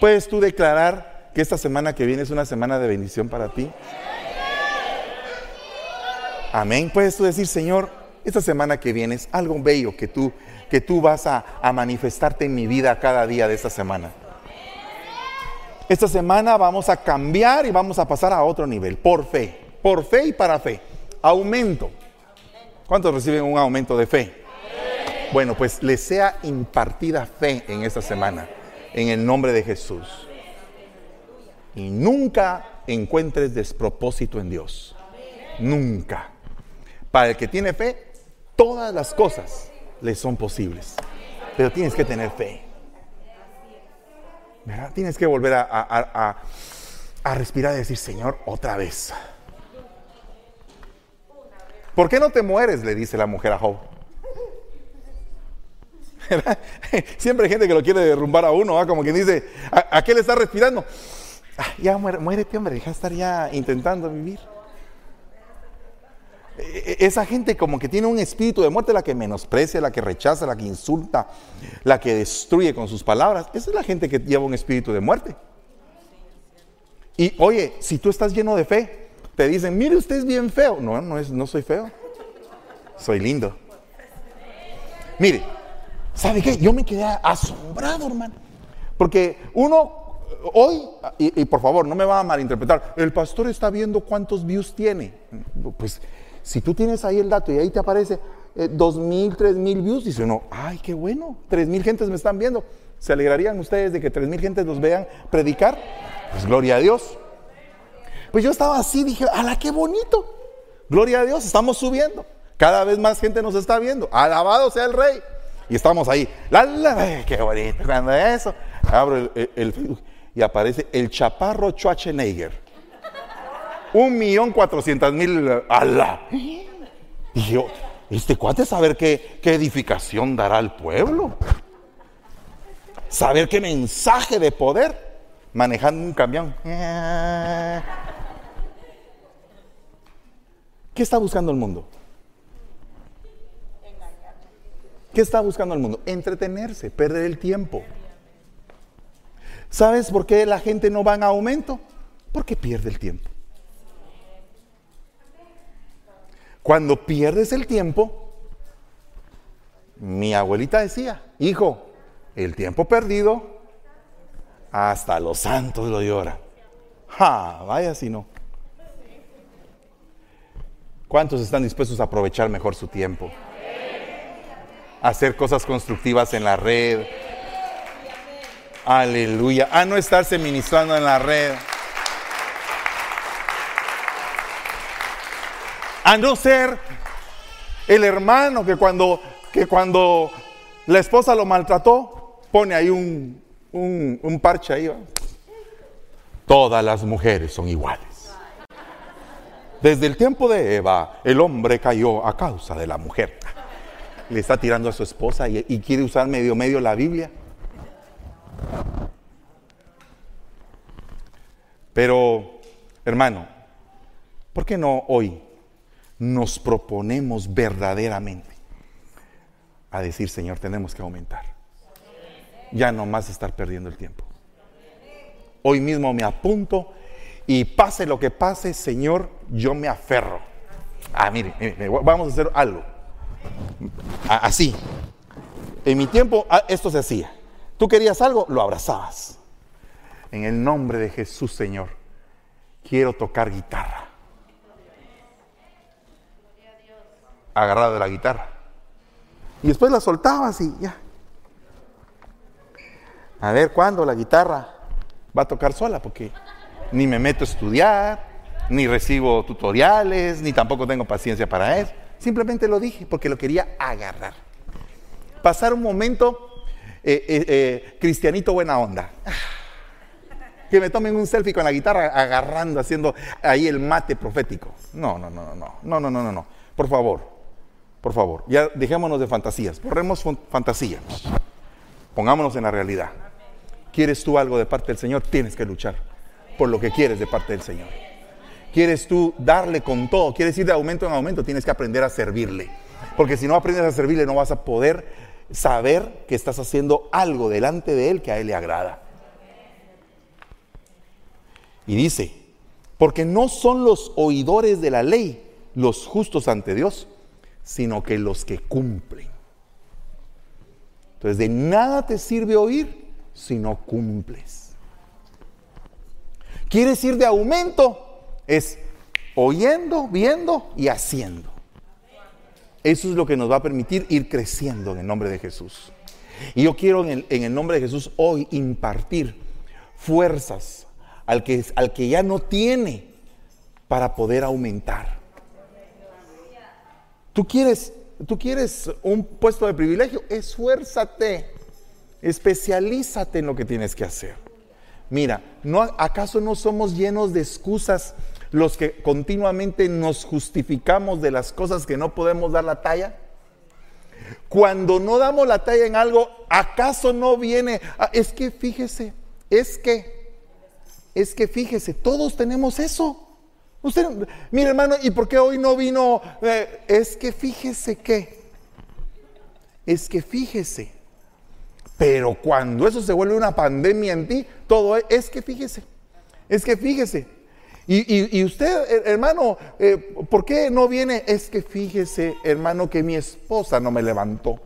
¿Puedes tú declarar que esta semana que viene es una semana de bendición para ti? Amén. Puedes tú decir, Señor, esta semana que viene es algo bello que tú, que tú vas a, a manifestarte en mi vida cada día de esta semana. Esta semana vamos a cambiar y vamos a pasar a otro nivel, por fe, por fe y para fe. Aumento. ¿Cuántos reciben un aumento de fe? Bueno, pues les sea impartida fe en esta semana, en el nombre de Jesús. Y nunca encuentres despropósito en Dios. Nunca. Para el que tiene fe, todas las cosas le son posibles. Pero tienes que tener fe. Tienes que volver a, respirar y decir, Señor, otra vez. ¿Por qué no te mueres? Le dice la mujer a Job. Siempre hay gente que lo quiere derrumbar a uno, ¿va? como quien dice, ¿a, qué le está respirando? Ah, ya muérete, hombre, deja de estar ya intentando vivir. E- e- Esa gente como que tiene un espíritu de muerte, la que menosprecia, la que rechaza, la que insulta, la que destruye con sus palabras. Esa es la gente que lleva un espíritu de muerte. Y oye, si tú estás lleno de fe, te dicen, mire, usted es bien feo. No, no, es, no soy feo. Soy lindo. Mire, ¿sabe qué? Yo me quedé asombrado, hermano. Porque uno, hoy, y, y por favor, no me va a malinterpretar, el pastor está viendo cuántos views tiene. Pues, si tú tienes ahí el dato y ahí te aparece eh, dos mil, tres mil views, dice uno, ay, qué bueno, tres mil gentes me están viendo. ¿Se alegrarían ustedes de que tres mil gentes los vean predicar? Pues gloria a Dios. Pues yo estaba así, dije, ¡ala, qué bonito! Gloria a Dios, estamos subiendo. Cada vez más gente nos está viendo. Alabado sea el Rey. Y estamos ahí. La, la, qué bonito. Eso, abro el, el- y aparece el chaparro Schwarzenegger. Un millón cuatrocientas mil. ¡Ala! Dije, yo, este cuate saber qué, qué edificación dará al pueblo. Saber qué mensaje de poder manejando un camión. ¿Qué está buscando el mundo? ¿Qué está buscando el mundo? Entretenerse, perder el tiempo. ¿Sabes por qué la gente no va en aumento? Porque pierde el tiempo. Cuando pierdes el tiempo, mi abuelita decía, hijo, el tiempo perdido, hasta los santos lo lloran. Ja, vaya si no. ¿Cuántos están dispuestos a aprovechar mejor su tiempo? Hacer cosas constructivas en la red. Aleluya. A no estarse ministrando en la red. A no ser el hermano que cuando, que cuando la esposa lo maltrató, pone ahí un, un, parche ahí. Todas las mujeres son iguales. Desde el tiempo de Eva, el hombre cayó a causa de la mujer. Le está tirando a su esposa y, y quiere usar medio medio la Biblia. Pero, hermano, ¿por qué no hoy nos proponemos verdaderamente a decir, Señor, tenemos que aumentar? Ya no más estar perdiendo el tiempo. Hoy mismo me apunto y pase lo que pase, Señor, yo me aferro. Ah, mire, mire, vamos a hacer algo. Así. En mi tiempo ah, esto se hacía. Tú querías algo, lo abrazabas. En el nombre de Jesús, Señor, quiero tocar guitarra. Agarrado de la guitarra. Y después la soltabas y ya. A ver cuándo la guitarra va a tocar sola, porque ni me meto a estudiar, ni recibo tutoriales, ni tampoco tengo paciencia para eso. Simplemente lo dije porque lo quería agarrar. Pasar un momento eh, eh, eh, cristianito buena onda. Que me tomen un selfie con la guitarra agarrando, haciendo ahí el mate profético. No, no, no, no, no, no, no, no, no. Por favor, por favor, ya dejémonos de fantasías, borremos fan- fantasía. Pongámonos en la realidad. ¿Quieres tú algo de parte del Señor? Tienes que luchar por lo que quieres de parte del Señor. ¿Quieres tú darle con todo? ¿Quieres ir de aumento en aumento? Tienes que aprender a servirle. Porque si no aprendes a servirle no vas a poder saber que estás haciendo algo delante de Él que a Él le agrada. Y dice, porque no son los oidores de la ley los justos ante Dios, sino que los que cumplen. Entonces, de nada te sirve oír si no cumples. ¿Quieres ir de aumento? Es oyendo, viendo y haciendo. Eso es lo que nos va a permitir ir creciendo en el nombre de Jesús. Y yo quiero en el, nombre de Jesús hoy impartir fuerzas al que, al que ya no tiene para poder aumentar. ¿Tú quieres, ¿Tú quieres un puesto de privilegio? Esfuérzate, especialízate en lo que tienes que hacer. Mira, ¿no, ¿acaso no somos llenos de excusas los que continuamente nos justificamos de las cosas que no podemos dar la talla? Cuando no damos la talla en algo, ¿acaso no viene? "Ah, es que fíjese, es que, es que fíjese, todos tenemos eso. Usted, mire hermano, ¿y por qué hoy no vino? Eh, es que fíjese que, es que fíjese. Pero cuando eso se vuelve una pandemia en ti, todo es, es que fíjese, es que fíjese. Y, usted, hermano, eh, ¿por qué no viene? Es que fíjese, hermano, que mi esposa no me levantó.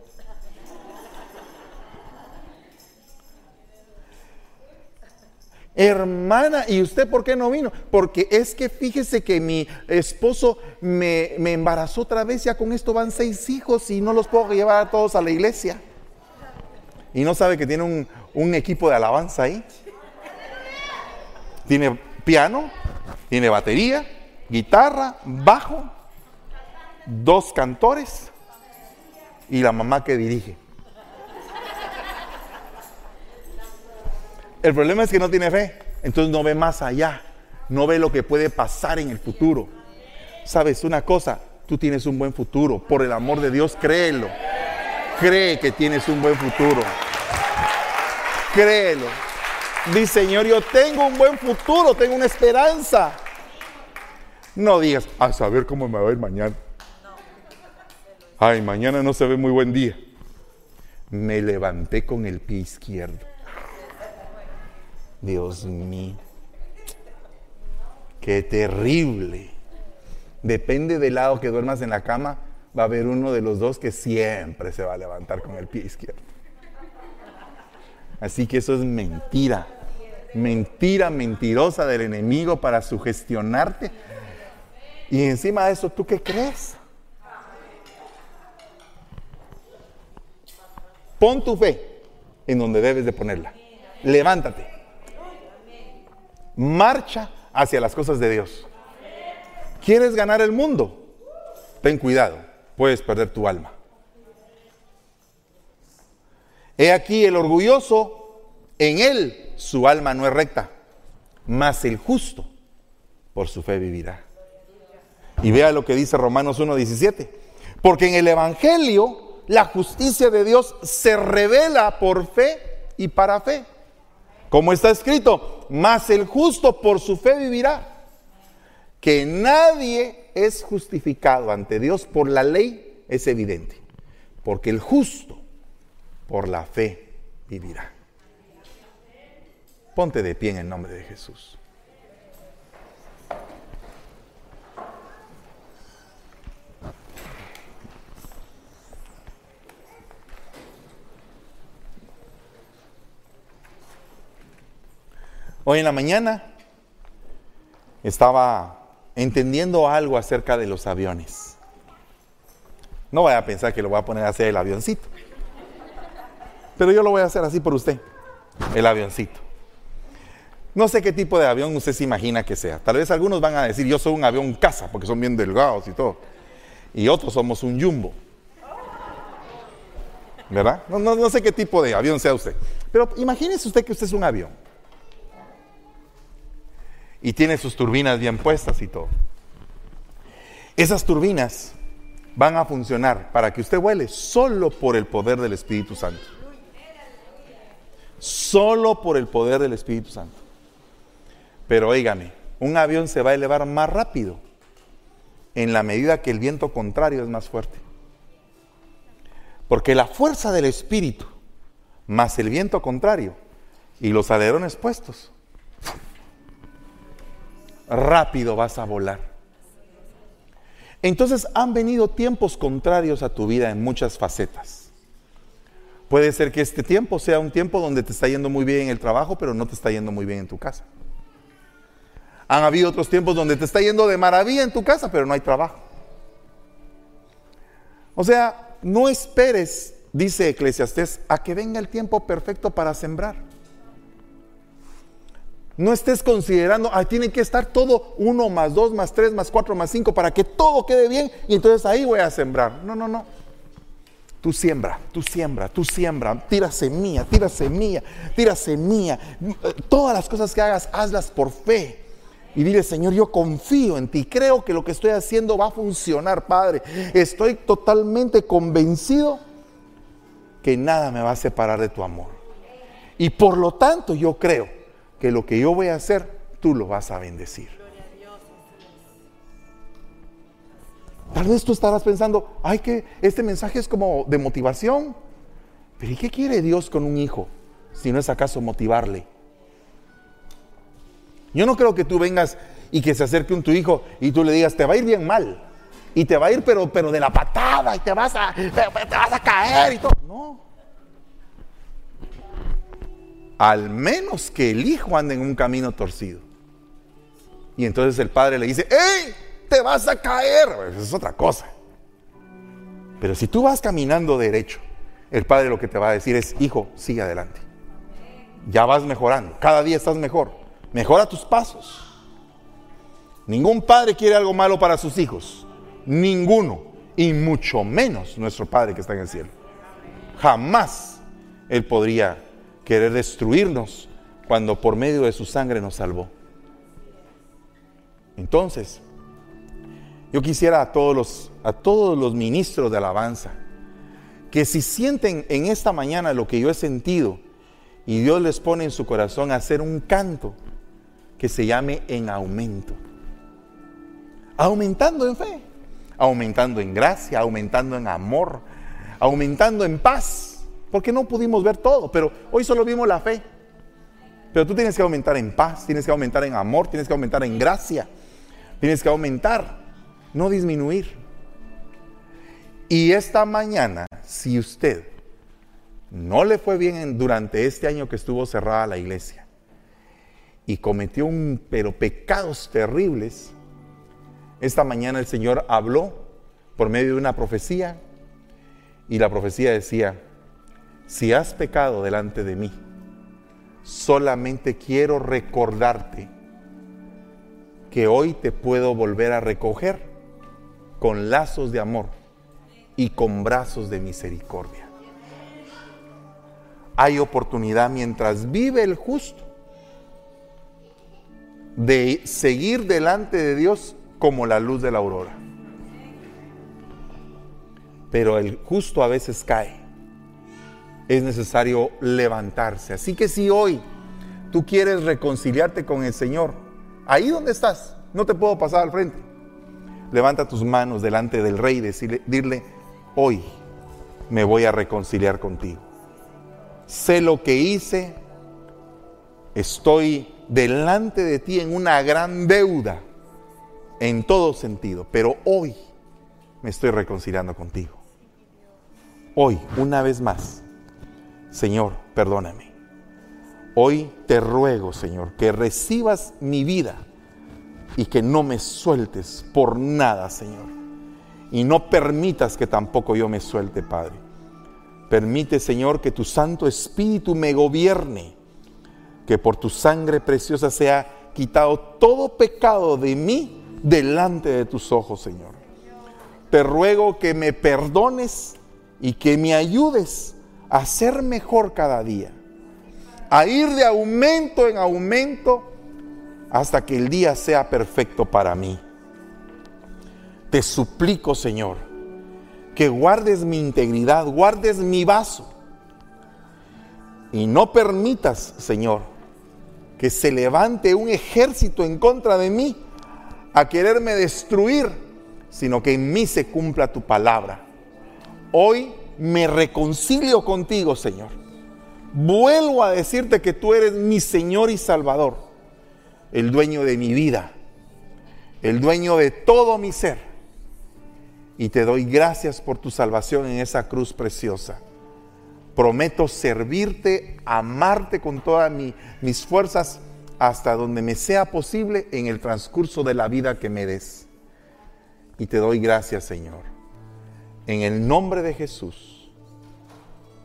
Hermana, ¿y usted por qué no vino? Porque es que fíjese que mi esposo me, embarazó otra vez, ya con esto van seis hijos y no los puedo llevar a todos a la iglesia. Y no sabe que tiene un, un equipo de alabanza ahí. Tiene piano, tiene batería, guitarra, bajo, dos cantores y la mamá que dirige. El problema es que no tiene fe, entonces no ve más allá, no ve lo que puede pasar en el futuro. Sabes una cosa, tú tienes un buen futuro, por el amor de Dios, créelo. Cree que tienes un buen futuro. Créelo. Dice, Señor, yo tengo un buen futuro, tengo una esperanza. No digas, a saber cómo me va a ir mañana. Ay, mañana no se ve muy buen día. Me levanté con el pie izquierdo. Dios mío. Qué terrible. Depende del lado que duermas en la cama, va a haber uno de los dos que siempre se va a levantar con el pie izquierdo. Así que eso es mentira. Mentira mentirosa del enemigo para sugestionarte. Y encima de eso, ¿tú qué crees? Pon tu fe en donde debes de ponerla. Levántate. Marcha hacia las cosas de Dios. ¿Quieres ganar el mundo? Ten cuidado, puedes perder tu alma. He aquí el orgulloso, en él su alma no es recta, mas el justo por su fe vivirá. Y vea lo que dice Romanos 1.17. Porque en el Evangelio la justicia de Dios se revela por fe y para fe. Como está escrito, mas el justo por su fe vivirá. Que nadie es justificado ante Dios por la ley es evidente. Porque el justo por la fe vivirá. Ponte de pie en el nombre de Jesús. Hoy en la mañana estaba entendiendo algo acerca de los aviones. No vaya a pensar que lo voy a poner a hacer el avioncito. Pero yo lo voy a hacer así por usted, el avioncito. No sé qué tipo de avión usted se imagina que sea. Tal vez algunos van a decir, yo soy un avión casa, porque son bien delgados y todo. Y otros somos un jumbo. ¿Verdad? No, no, sé qué tipo de avión sea usted. Pero imagínese usted que usted es un avión. Y tiene sus turbinas bien puestas y todo. Esas turbinas van a funcionar para que usted vuele solo por el poder del Espíritu Santo. Solo por el poder del Espíritu Santo. Pero oígame, un avión se va a elevar más rápido en la medida que el viento contrario es más fuerte. Porque la fuerza del Espíritu más el viento contrario y los alerones puestos, rápido vas a volar. Entonces han venido tiempos contrarios a tu vida en muchas facetas. Puede ser que este tiempo sea un tiempo donde te está yendo muy bien en el trabajo, pero no te está yendo muy bien en tu casa. Han habido otros tiempos donde te está yendo de maravilla en tu casa, pero no hay trabajo. O sea, no esperes, dice Eclesiastés, a que venga el tiempo perfecto para sembrar. No estés considerando, ah, tiene que estar todo uno más dos más tres más cuatro más cinco para que todo quede bien y entonces ahí voy a sembrar. No, no, no. Tú siembra, tú siembra, tú siembra, tira semilla, tira semilla, tira semilla. Todas las cosas que hagas, hazlas por fe. Y dile, Señor, yo confío en ti, creo que lo que estoy haciendo va a funcionar, Padre. Estoy totalmente convencido que nada me va a separar de tu amor. Y por lo tanto yo creo que lo que yo voy a hacer, tú lo vas a bendecir. Tal vez tú estarás pensando, ay, que este mensaje es como de motivación. Pero ¿y qué quiere Dios con un hijo? Si no es acaso motivarle. Yo no creo que tú vengas y que se acerque un tu hijo y tú le digas, te va a ir bien mal. Y te va a ir, pero, pero de la patada, y te vas a, te, te vas a caer y todo. No. Al menos que el hijo ande en un camino torcido. Y entonces el padre le dice, ¡Ey! Te vas a caer. Eso es otra cosa. Pero si tú vas caminando derecho, el padre lo que te va a decir es, hijo, sigue adelante. Ya vas mejorando. Cada día estás mejor. Mejora tus pasos. Ningún padre quiere algo malo para sus hijos. Ninguno. Y mucho menos nuestro Padre que está en el cielo. Jamás Él podría querer destruirnos cuando por medio de su sangre nos salvó. Entonces, yo quisiera a todos los, a todos los ministros de alabanza que si sienten en esta mañana lo que yo he sentido y Dios les pone en su corazón hacer un canto que se llame en aumento. Aumentando en fe, aumentando en gracia, aumentando en amor, aumentando en paz, porque no pudimos ver todo, pero hoy solo vimos la fe. Pero tú tienes que aumentar en paz, tienes que aumentar en amor, tienes que aumentar en gracia, tienes que aumentar, no disminuir. Y esta mañana, si usted no le fue bien durante este año que estuvo cerrada la iglesia y cometió un pero pecados terribles, esta mañana el Señor habló por medio de una profecía y la profecía decía, si has pecado delante de mí, solamente quiero recordarte que hoy te puedo volver a recoger con lazos de amor y con brazos de misericordia. Hay oportunidad mientras vive el justo de seguir delante de Dios como la luz de la aurora. Pero el justo a veces cae. Es necesario levantarse. Así que si hoy tú quieres reconciliarte con el Señor, ahí donde estás, no te puedo pasar al frente. Levanta tus manos delante del Rey y decirle, dile, hoy me voy a reconciliar contigo. Sé lo que hice, estoy delante de ti en una gran deuda en todo sentido, pero hoy me estoy reconciliando contigo. Hoy, una vez más, Señor, perdóname. Hoy te ruego, Señor, que recibas mi vida y que no me sueltes por nada, Señor. Y no permitas que tampoco yo me suelte, Padre. Permite, Señor, que tu Santo Espíritu me gobierne, que por tu sangre preciosa sea quitado todo pecado de mí delante de tus ojos, Señor. Te ruego que me perdones y que me ayudes a ser mejor cada día, a ir de aumento en aumento hasta que el día sea perfecto para mí. Te suplico, Señor, que guardes mi integridad, guardes mi vaso y no permitas, Señor, que se levante un ejército en contra de mí a quererme destruir, sino que en mí se cumpla tu palabra. Hoy me reconcilio contigo, Señor. Vuelvo a decirte que tú eres mi Señor y Salvador, el dueño de mi vida, el dueño de todo mi ser. Y te doy gracias por tu salvación en esa cruz preciosa. Prometo servirte, amarte con todas mis fuerzas hasta donde me sea posible en el transcurso de la vida que me des. Y te doy gracias, Señor. En el nombre de Jesús.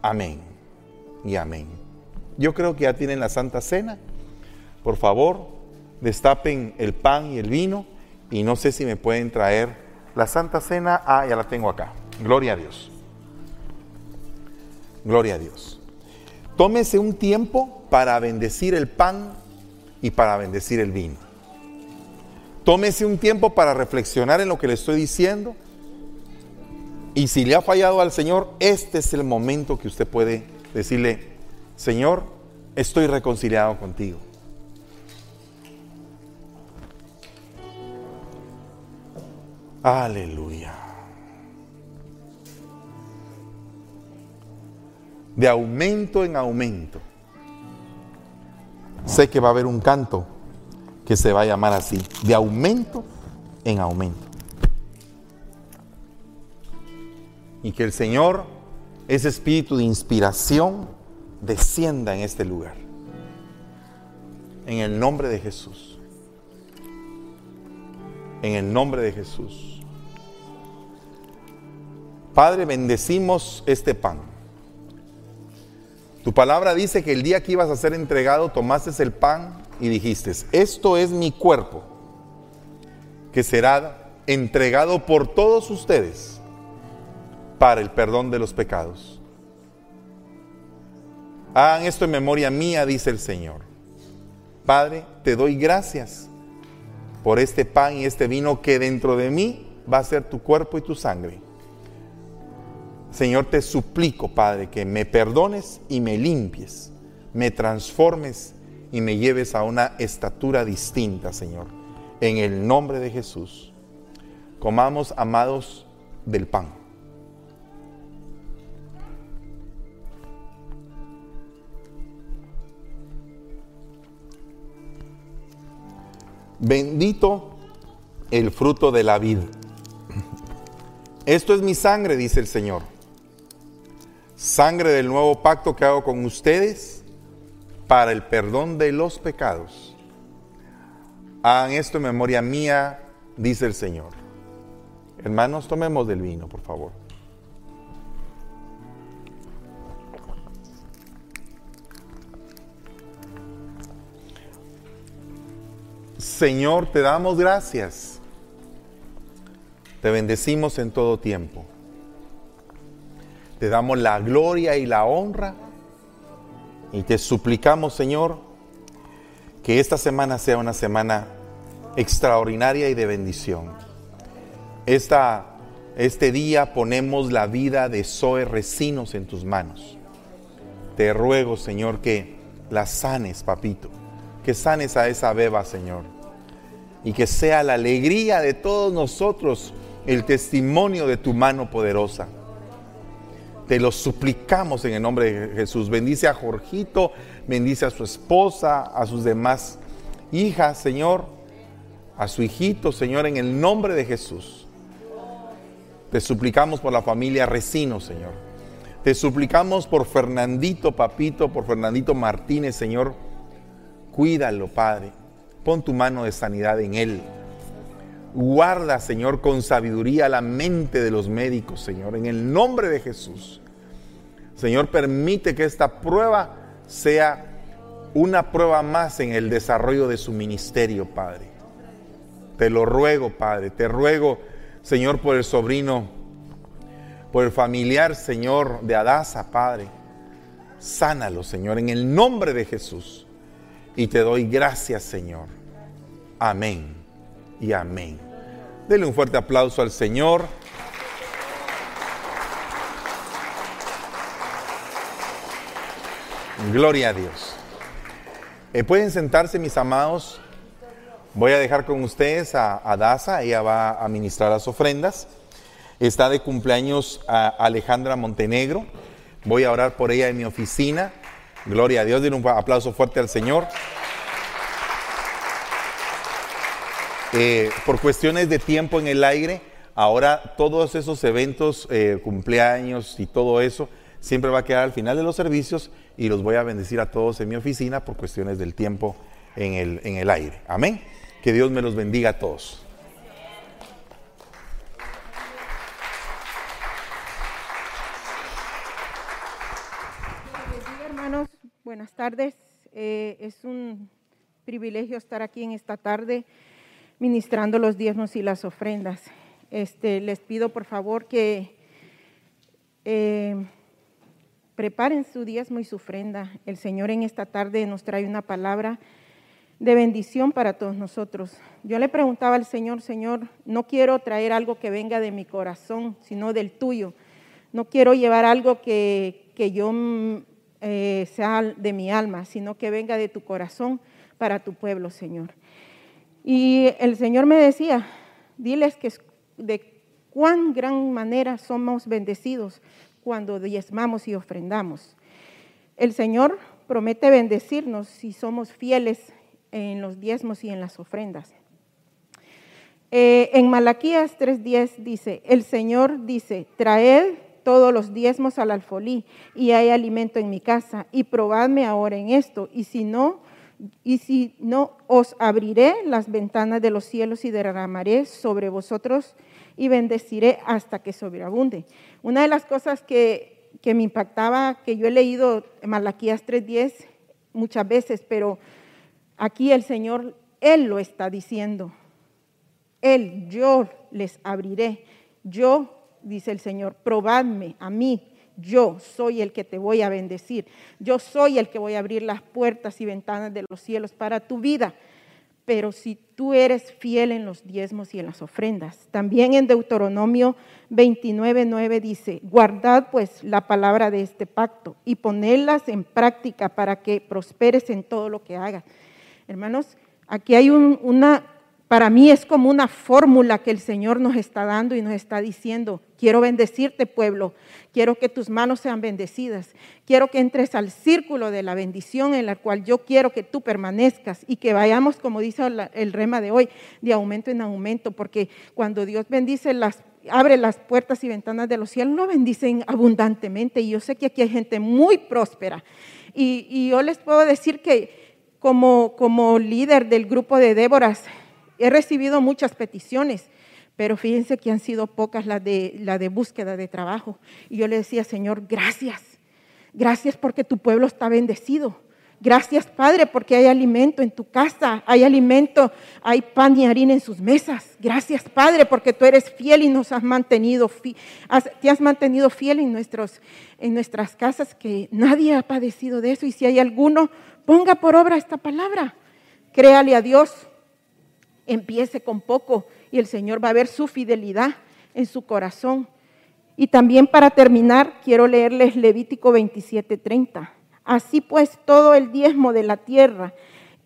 Amén y amén. Yo creo que ya tienen la Santa Cena. Por favor, destapen el pan y el vino y no sé si me pueden traer la Santa Cena. Ah, ya la tengo acá. Gloria a Dios. Gloria a Dios. Tómese un tiempo para bendecir el pan y para bendecir el vino. Tómese un tiempo para reflexionar en lo que le estoy diciendo. Y si le ha fallado al Señor, este es el momento que usted puede decirle, Señor, estoy reconciliado contigo. Aleluya. De aumento en aumento. Sé que va a haber un canto que se va a llamar así, de aumento en aumento. Y que el Señor, ese espíritu de inspiración, descienda en este lugar. En el nombre de Jesús. En el nombre de Jesús. Padre, bendecimos este pan. Tu palabra dice que el día que ibas a ser entregado, tomaste el pan y dijiste, esto es mi cuerpo, que será entregado por todos ustedes para el perdón de los pecados. Hagan esto en memoria mía, dice el Señor. Padre, te doy gracias por este pan y este vino que dentro de mí va a ser tu cuerpo y tu sangre. Señor, te suplico, Padre, que me perdones y me limpies, me transformes y me lleves a una estatura distinta, Señor. En el nombre de Jesús. Comamos, amados, del pan. Bendito el fruto de la vida. Esto es mi sangre, dice el Señor. Sangre del nuevo pacto que hago con ustedes para el perdón de los pecados. Hagan esto en memoria mía, dice el Señor. Hermanos, tomemos del vino, por favor. Señor, te damos gracias. Te bendecimos en todo tiempo. Te damos la gloria y la honra. Y te suplicamos, Señor, que esta semana sea una semana extraordinaria y de bendición. Esta, este día ponemos la vida de Zoe Recinos en tus manos. Te ruego, Señor, que la sanes, papito. Que sanes a esa beba, Señor. Y que sea la alegría de todos nosotros el testimonio de tu mano poderosa. Te lo suplicamos en el nombre de Jesús. Bendice a Jorgito, bendice a su esposa, a sus demás hijas, Señor, a su hijito, Señor, en el nombre de Jesús. Te suplicamos por la familia Recino, Señor. Te suplicamos por Fernandito, papito, por Fernandito Martínez, Señor. Cuídalo, Padre. Pon tu mano de sanidad en él. Guarda, Señor, con sabiduría la mente de los médicos, Señor, en el nombre de Jesús. Señor, permite que esta prueba sea una prueba más en el desarrollo de su ministerio, Padre. Te lo ruego, Padre. Te ruego, Señor, por el sobrino, por el familiar, Señor, de Adasa, Padre. Sánalo, Señor, en el nombre de Jesús. Y te doy gracias, Señor. Amén y amén. Dele un fuerte aplauso al Señor. Gloria a Dios. Eh, pueden sentarse, mis amados. Voy a dejar con ustedes a, a Daza, ella va a ministrar las ofrendas. Está de cumpleaños a Alejandra Montenegro. Voy a orar por ella en mi oficina. Gloria a Dios. Den un aplauso fuerte al Señor. Eh, por cuestiones de tiempo en el aire, ahora todos esos eventos, eh, cumpleaños y todo eso, siempre va a quedar al final de los servicios y los voy a bendecir a todos en mi oficina por cuestiones del tiempo en el, en el aire. Amén. Que Dios me los bendiga a todos. hermanos, buenas tardes. Eh, es un privilegio estar aquí en esta tarde ministrando los diezmos y las ofrendas. Este, les pido por favor que eh, preparen su diezmo y su ofrenda. El Señor en esta tarde nos trae una palabra de bendición para todos nosotros. Yo le preguntaba al Señor, Señor, no quiero traer algo que venga de mi corazón, sino del tuyo. No quiero llevar algo que, que yo eh, sea de mi alma, sino que venga de tu corazón para tu pueblo, Señor. Y el Señor me decía, diles que, de cuán gran manera somos bendecidos cuando diezmamos y ofrendamos. El Señor promete bendecirnos si somos fieles en los diezmos y en las ofrendas. Eh, en Malaquías 3:10 dice, el Señor dice, traed todos los diezmos al alfolí y hay alimento en mi casa y probadme ahora en esto y si no, y si no, os abriré las ventanas de los cielos y derramaré sobre vosotros y bendeciré hasta que sobreabunde. Una de las cosas que, que me impactaba, que yo he leído Malaquías 3:10 muchas veces, pero aquí el Señor, Él lo está diciendo. Él, yo les abriré. Yo, dice el Señor, probadme a mí. Yo soy el que te voy a bendecir. Yo soy el que voy a abrir las puertas y ventanas de los cielos para tu vida. Pero si tú eres fiel en los diezmos y en las ofrendas. También en Deuteronomio 29, dice, guardad pues la palabra de este pacto y ponedlas en práctica para que prosperes en todo lo que hagas. Hermanos, aquí hay una para mí es como una fórmula que el Señor nos está dando y nos está diciendo, quiero bendecirte pueblo, quiero que tus manos sean bendecidas, quiero que entres al círculo de la bendición en la cual yo quiero que tú permanezcas y que vayamos, como dice el rema de hoy, de aumento en aumento, porque cuando Dios bendice las abre las puertas y ventanas de los cielos, lo bendicen abundantemente. Y yo sé que aquí hay gente muy próspera. Y, yo les puedo decir que como, como líder del grupo de Déboras, He recibido muchas peticiones, pero fíjense que han sido pocas las de, la de búsqueda de trabajo. Y yo le decía, Señor, gracias. Gracias porque tu pueblo está bendecido. Gracias, Padre, porque hay alimento en tu casa, hay alimento, hay pan y harina en sus mesas. Gracias, Padre, porque tú eres fiel y nos has mantenido, te has mantenido fiel en, nuestros, en nuestras casas, que nadie ha padecido de eso. Y si hay alguno, ponga por obra esta palabra. Créale a Dios, empiece con poco y el Señor va a ver su fidelidad en su corazón. Y también para terminar, quiero leerles Levítico 27:30. Así pues, todo el diezmo de la tierra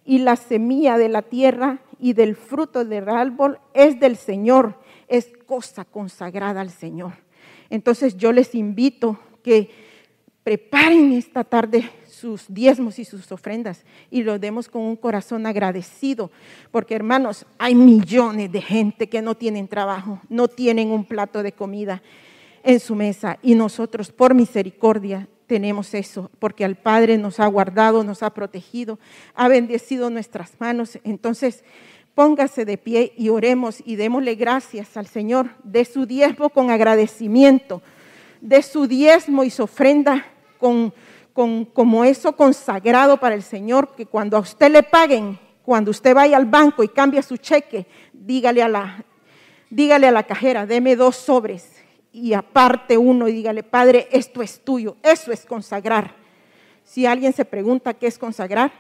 y la semilla de la tierra y del fruto del árbol es del Señor, es cosa consagrada al Señor. Entonces yo les invito que preparen esta tarde sus diezmos y sus ofrendas y lo demos con un corazón agradecido, porque hermanos, hay millones de gente que no tienen trabajo, no tienen un plato de comida en su mesa y nosotros por misericordia tenemos eso, porque al Padre nos ha guardado, nos ha protegido, ha bendecido nuestras manos. Entonces, póngase de pie y oremos y démosle gracias al Señor de su diezmo con agradecimiento, de su diezmo y su ofrenda con como eso consagrado para el Señor, que cuando a usted le paguen, cuando usted vaya al banco y cambie su cheque, dígale a la, dígale a la cajera, deme dos sobres y aparte uno y dígale, Padre, esto es tuyo. Eso es consagrar. Si alguien se pregunta qué es consagrar,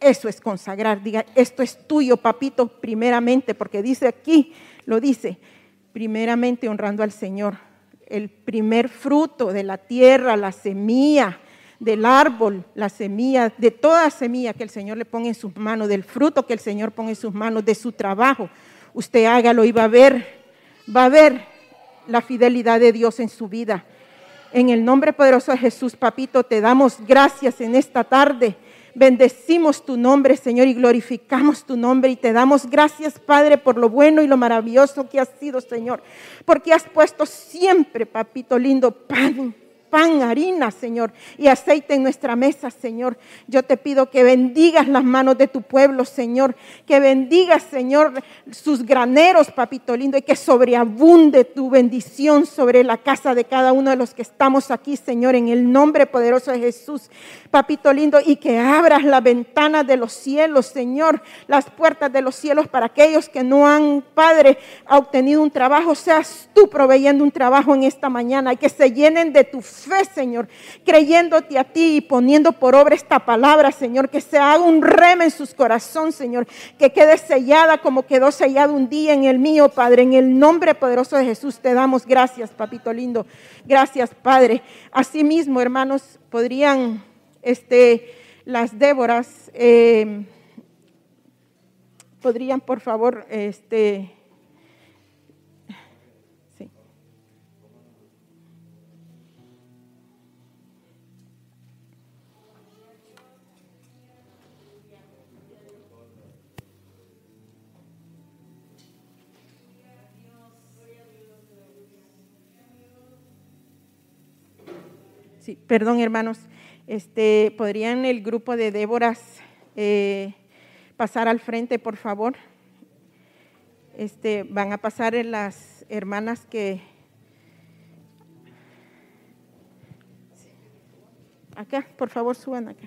eso es consagrar. Diga, esto es tuyo, papito, primeramente, porque dice aquí, lo dice, primeramente honrando al Señor. El primer fruto de la tierra, la semilla, del árbol, la semilla, de toda semilla que el Señor le ponga en sus manos, del fruto que el Señor ponga en sus manos, de su trabajo, usted hágalo y va a ver, va a ver la fidelidad de Dios en su vida. En el nombre poderoso de Jesús, papito, te damos gracias en esta tarde. Bendecimos tu nombre, Señor, y glorificamos tu nombre y te damos gracias, Padre, por lo bueno y lo maravilloso que has sido, Señor, porque has puesto siempre, papito lindo, pan pan, harina, Señor, y aceite en nuestra mesa, Señor. Yo te pido que bendigas las manos de tu pueblo, Señor, que bendigas, Señor, sus graneros, papito lindo, y que sobreabunde tu bendición sobre la casa de cada uno de los que estamos aquí, Señor, en el nombre poderoso de Jesús, papito lindo, y que abras la ventana de los cielos, Señor, las puertas de los cielos para aquellos que no han, Padre, obtenido un trabajo, seas tú proveyendo un trabajo en esta mañana y que se llenen de tu fe, Señor, creyéndote a ti y poniendo por obra esta palabra, Señor, que se haga un rema en sus corazones, Señor, que quede sellada como quedó sellada un día en el mío, Padre, en el nombre poderoso de Jesús te damos gracias, papito lindo. Gracias, Padre. Asimismo, hermanos, podrían, este, las Déboras, eh, podrían, por favor, este, Sí, perdón, hermanos. Este, ¿Podrían el grupo de Déboras eh, pasar al frente, por favor? Este, van a pasar las hermanas que... Acá, por favor, suban acá.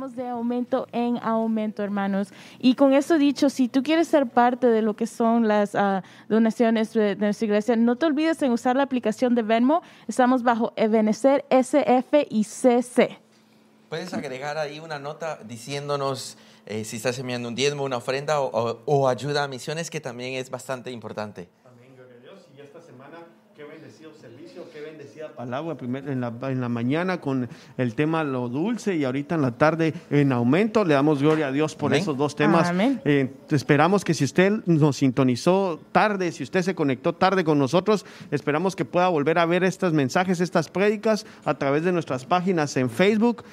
Vamos de aumento en aumento, hermanos. Y con eso dicho, si tú quieres ser parte de lo que son las uh, donaciones de, de, nuestra iglesia, no te olvides en usar la aplicación de Venmo. Estamos bajo Ebenecer SF y CC. Puedes agregar ahí una nota diciéndonos eh, si estás enviando un diezmo, una ofrenda o, o, o ayuda a misiones, que también es bastante importante. Palabra en la, en la mañana con el tema lo dulce y ahorita en la tarde en aumento. Le damos gloria a Dios por Amén. esos dos temas. Amén. Eh, esperamos que si usted nos sintonizó tarde, si usted se conectó tarde con nosotros, esperamos que pueda volver a ver estos mensajes, estas prédicas a través de nuestras páginas en Facebook.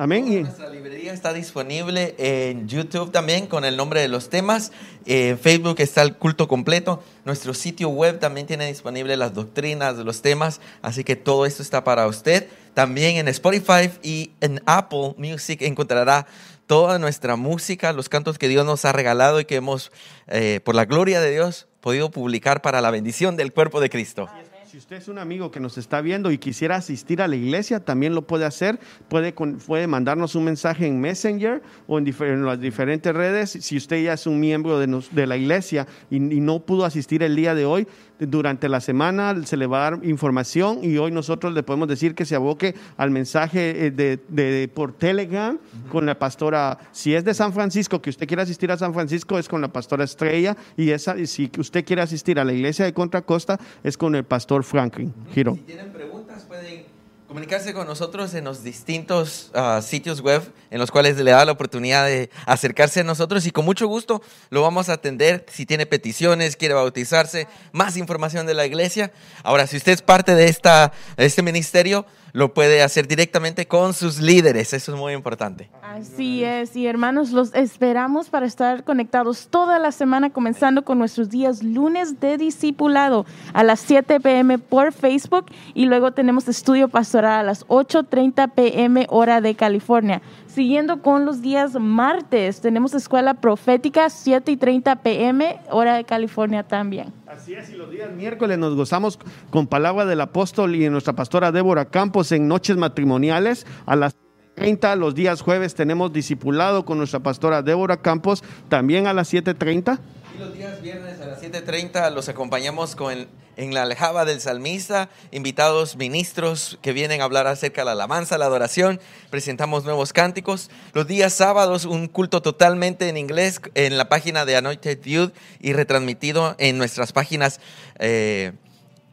Amén. Nuestra librería está disponible en YouTube también con el nombre de los temas. En Facebook está el culto completo. Nuestro sitio web también tiene disponible las doctrinas de los temas. Así que todo esto está para usted. También en Spotify y en Apple Music encontrará toda nuestra música, los cantos que Dios nos ha regalado y que hemos, eh, por la gloria de Dios, podido publicar para la bendición del cuerpo de Cristo. Si usted es un amigo que nos está viendo y quisiera asistir a la iglesia, también lo puede hacer. Puede, puede mandarnos un mensaje en Messenger o en, en las diferentes redes. Si usted ya es un miembro de, nos- de la iglesia y no pudo asistir el día de hoy, durante la semana se le va a dar información y hoy nosotros le podemos decir que se aboque al mensaje eh, de, de- por Telegram con la pastora. Si es de San Francisco, que usted quiere asistir a San Francisco, es con la pastora Estrella. Y esa, si usted quiere asistir a la iglesia de Contra Costa, es con el pastor Franklin. Si tienen preguntas, pueden comunicarse con nosotros en los distintos ah, sitios web en los cuales le da la oportunidad de acercarse a nosotros y con mucho gusto lo vamos a atender. Si tiene peticiones, quiere bautizarse, más información de la iglesia. Ahora, si usted es parte de, esta, de este ministerio, lo puede hacer directamente con sus líderes. Eso es muy importante. Así es, y hermanos, los esperamos para estar conectados toda la semana, comenzando con nuestros días lunes de discipulado a las 7 pm por Facebook y luego tenemos estudio pastoral a las 8.30 pm hora de California. Siguiendo con los días martes, tenemos escuela profética 7 y 30 pm hora de California también. Así es, y los días miércoles nos gozamos con palabra del apóstol y de nuestra pastora Débora Campos en noches matrimoniales a las 30. Los días jueves tenemos discipulado con nuestra pastora Débora Campos también a las 7.30. Y los días viernes a las 7.30 los acompañamos con, en la aljaba del salmista, invitados ministros que vienen a hablar acerca de la alabanza, la adoración, presentamos nuevos cánticos. Los días sábados un culto totalmente en inglés en la página de Anointed Youth y retransmitido en nuestras páginas eh,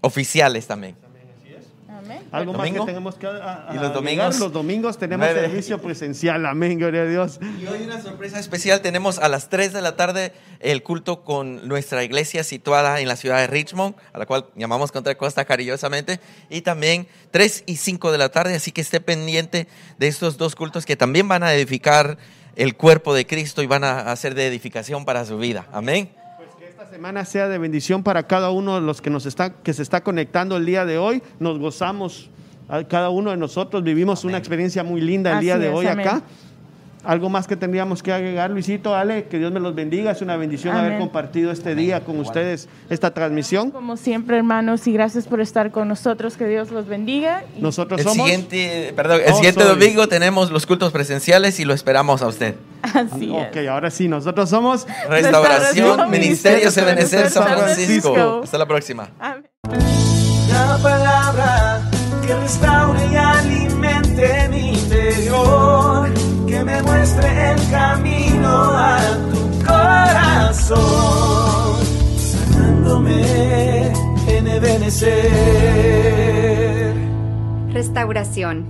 oficiales también. Amén. Algo más que tenemos que a- a- ¿Y los domingos? Los domingos tenemos Nueve. servicio presencial. Amén, gloria a Dios. Y hoy una sorpresa especial, tenemos a las 3 de la tarde el culto con nuestra iglesia situada en la ciudad de Richmond, a la cual llamamos Contra Costa cariñosamente, y también 3 y 5 de la tarde, así que esté pendiente de estos dos cultos que también van a edificar el cuerpo de Cristo y van a hacer de edificación para su vida. Amén. Esta semana sea de bendición para cada uno de los que nos está que se está conectando el día de hoy. Nos gozamos cada uno de nosotros vivimos una experiencia muy linda el Así día de es, hoy amén. acá. Algo más que tendríamos que agregar, Luisito, Ale, que Dios me los bendiga. Es una bendición haber compartido este día con ustedes esta transmisión. Como siempre, hermanos, y gracias por estar con nosotros. Que Dios los bendiga. Y Nosotros El somos. siguiente, perdón, el Oh, siguiente domingo tenemos los cultos presenciales y lo esperamos a usted. así Ok, es. ahora sí, nosotros somos. Restauración, Restauración, Ministerios Ebenecer San Francisco. Francisco. Hasta la próxima. Amén. La palabra que restaure y alimente mi interior, me muestre el camino a tu corazón, sanándome en Ebenecer. Restauración.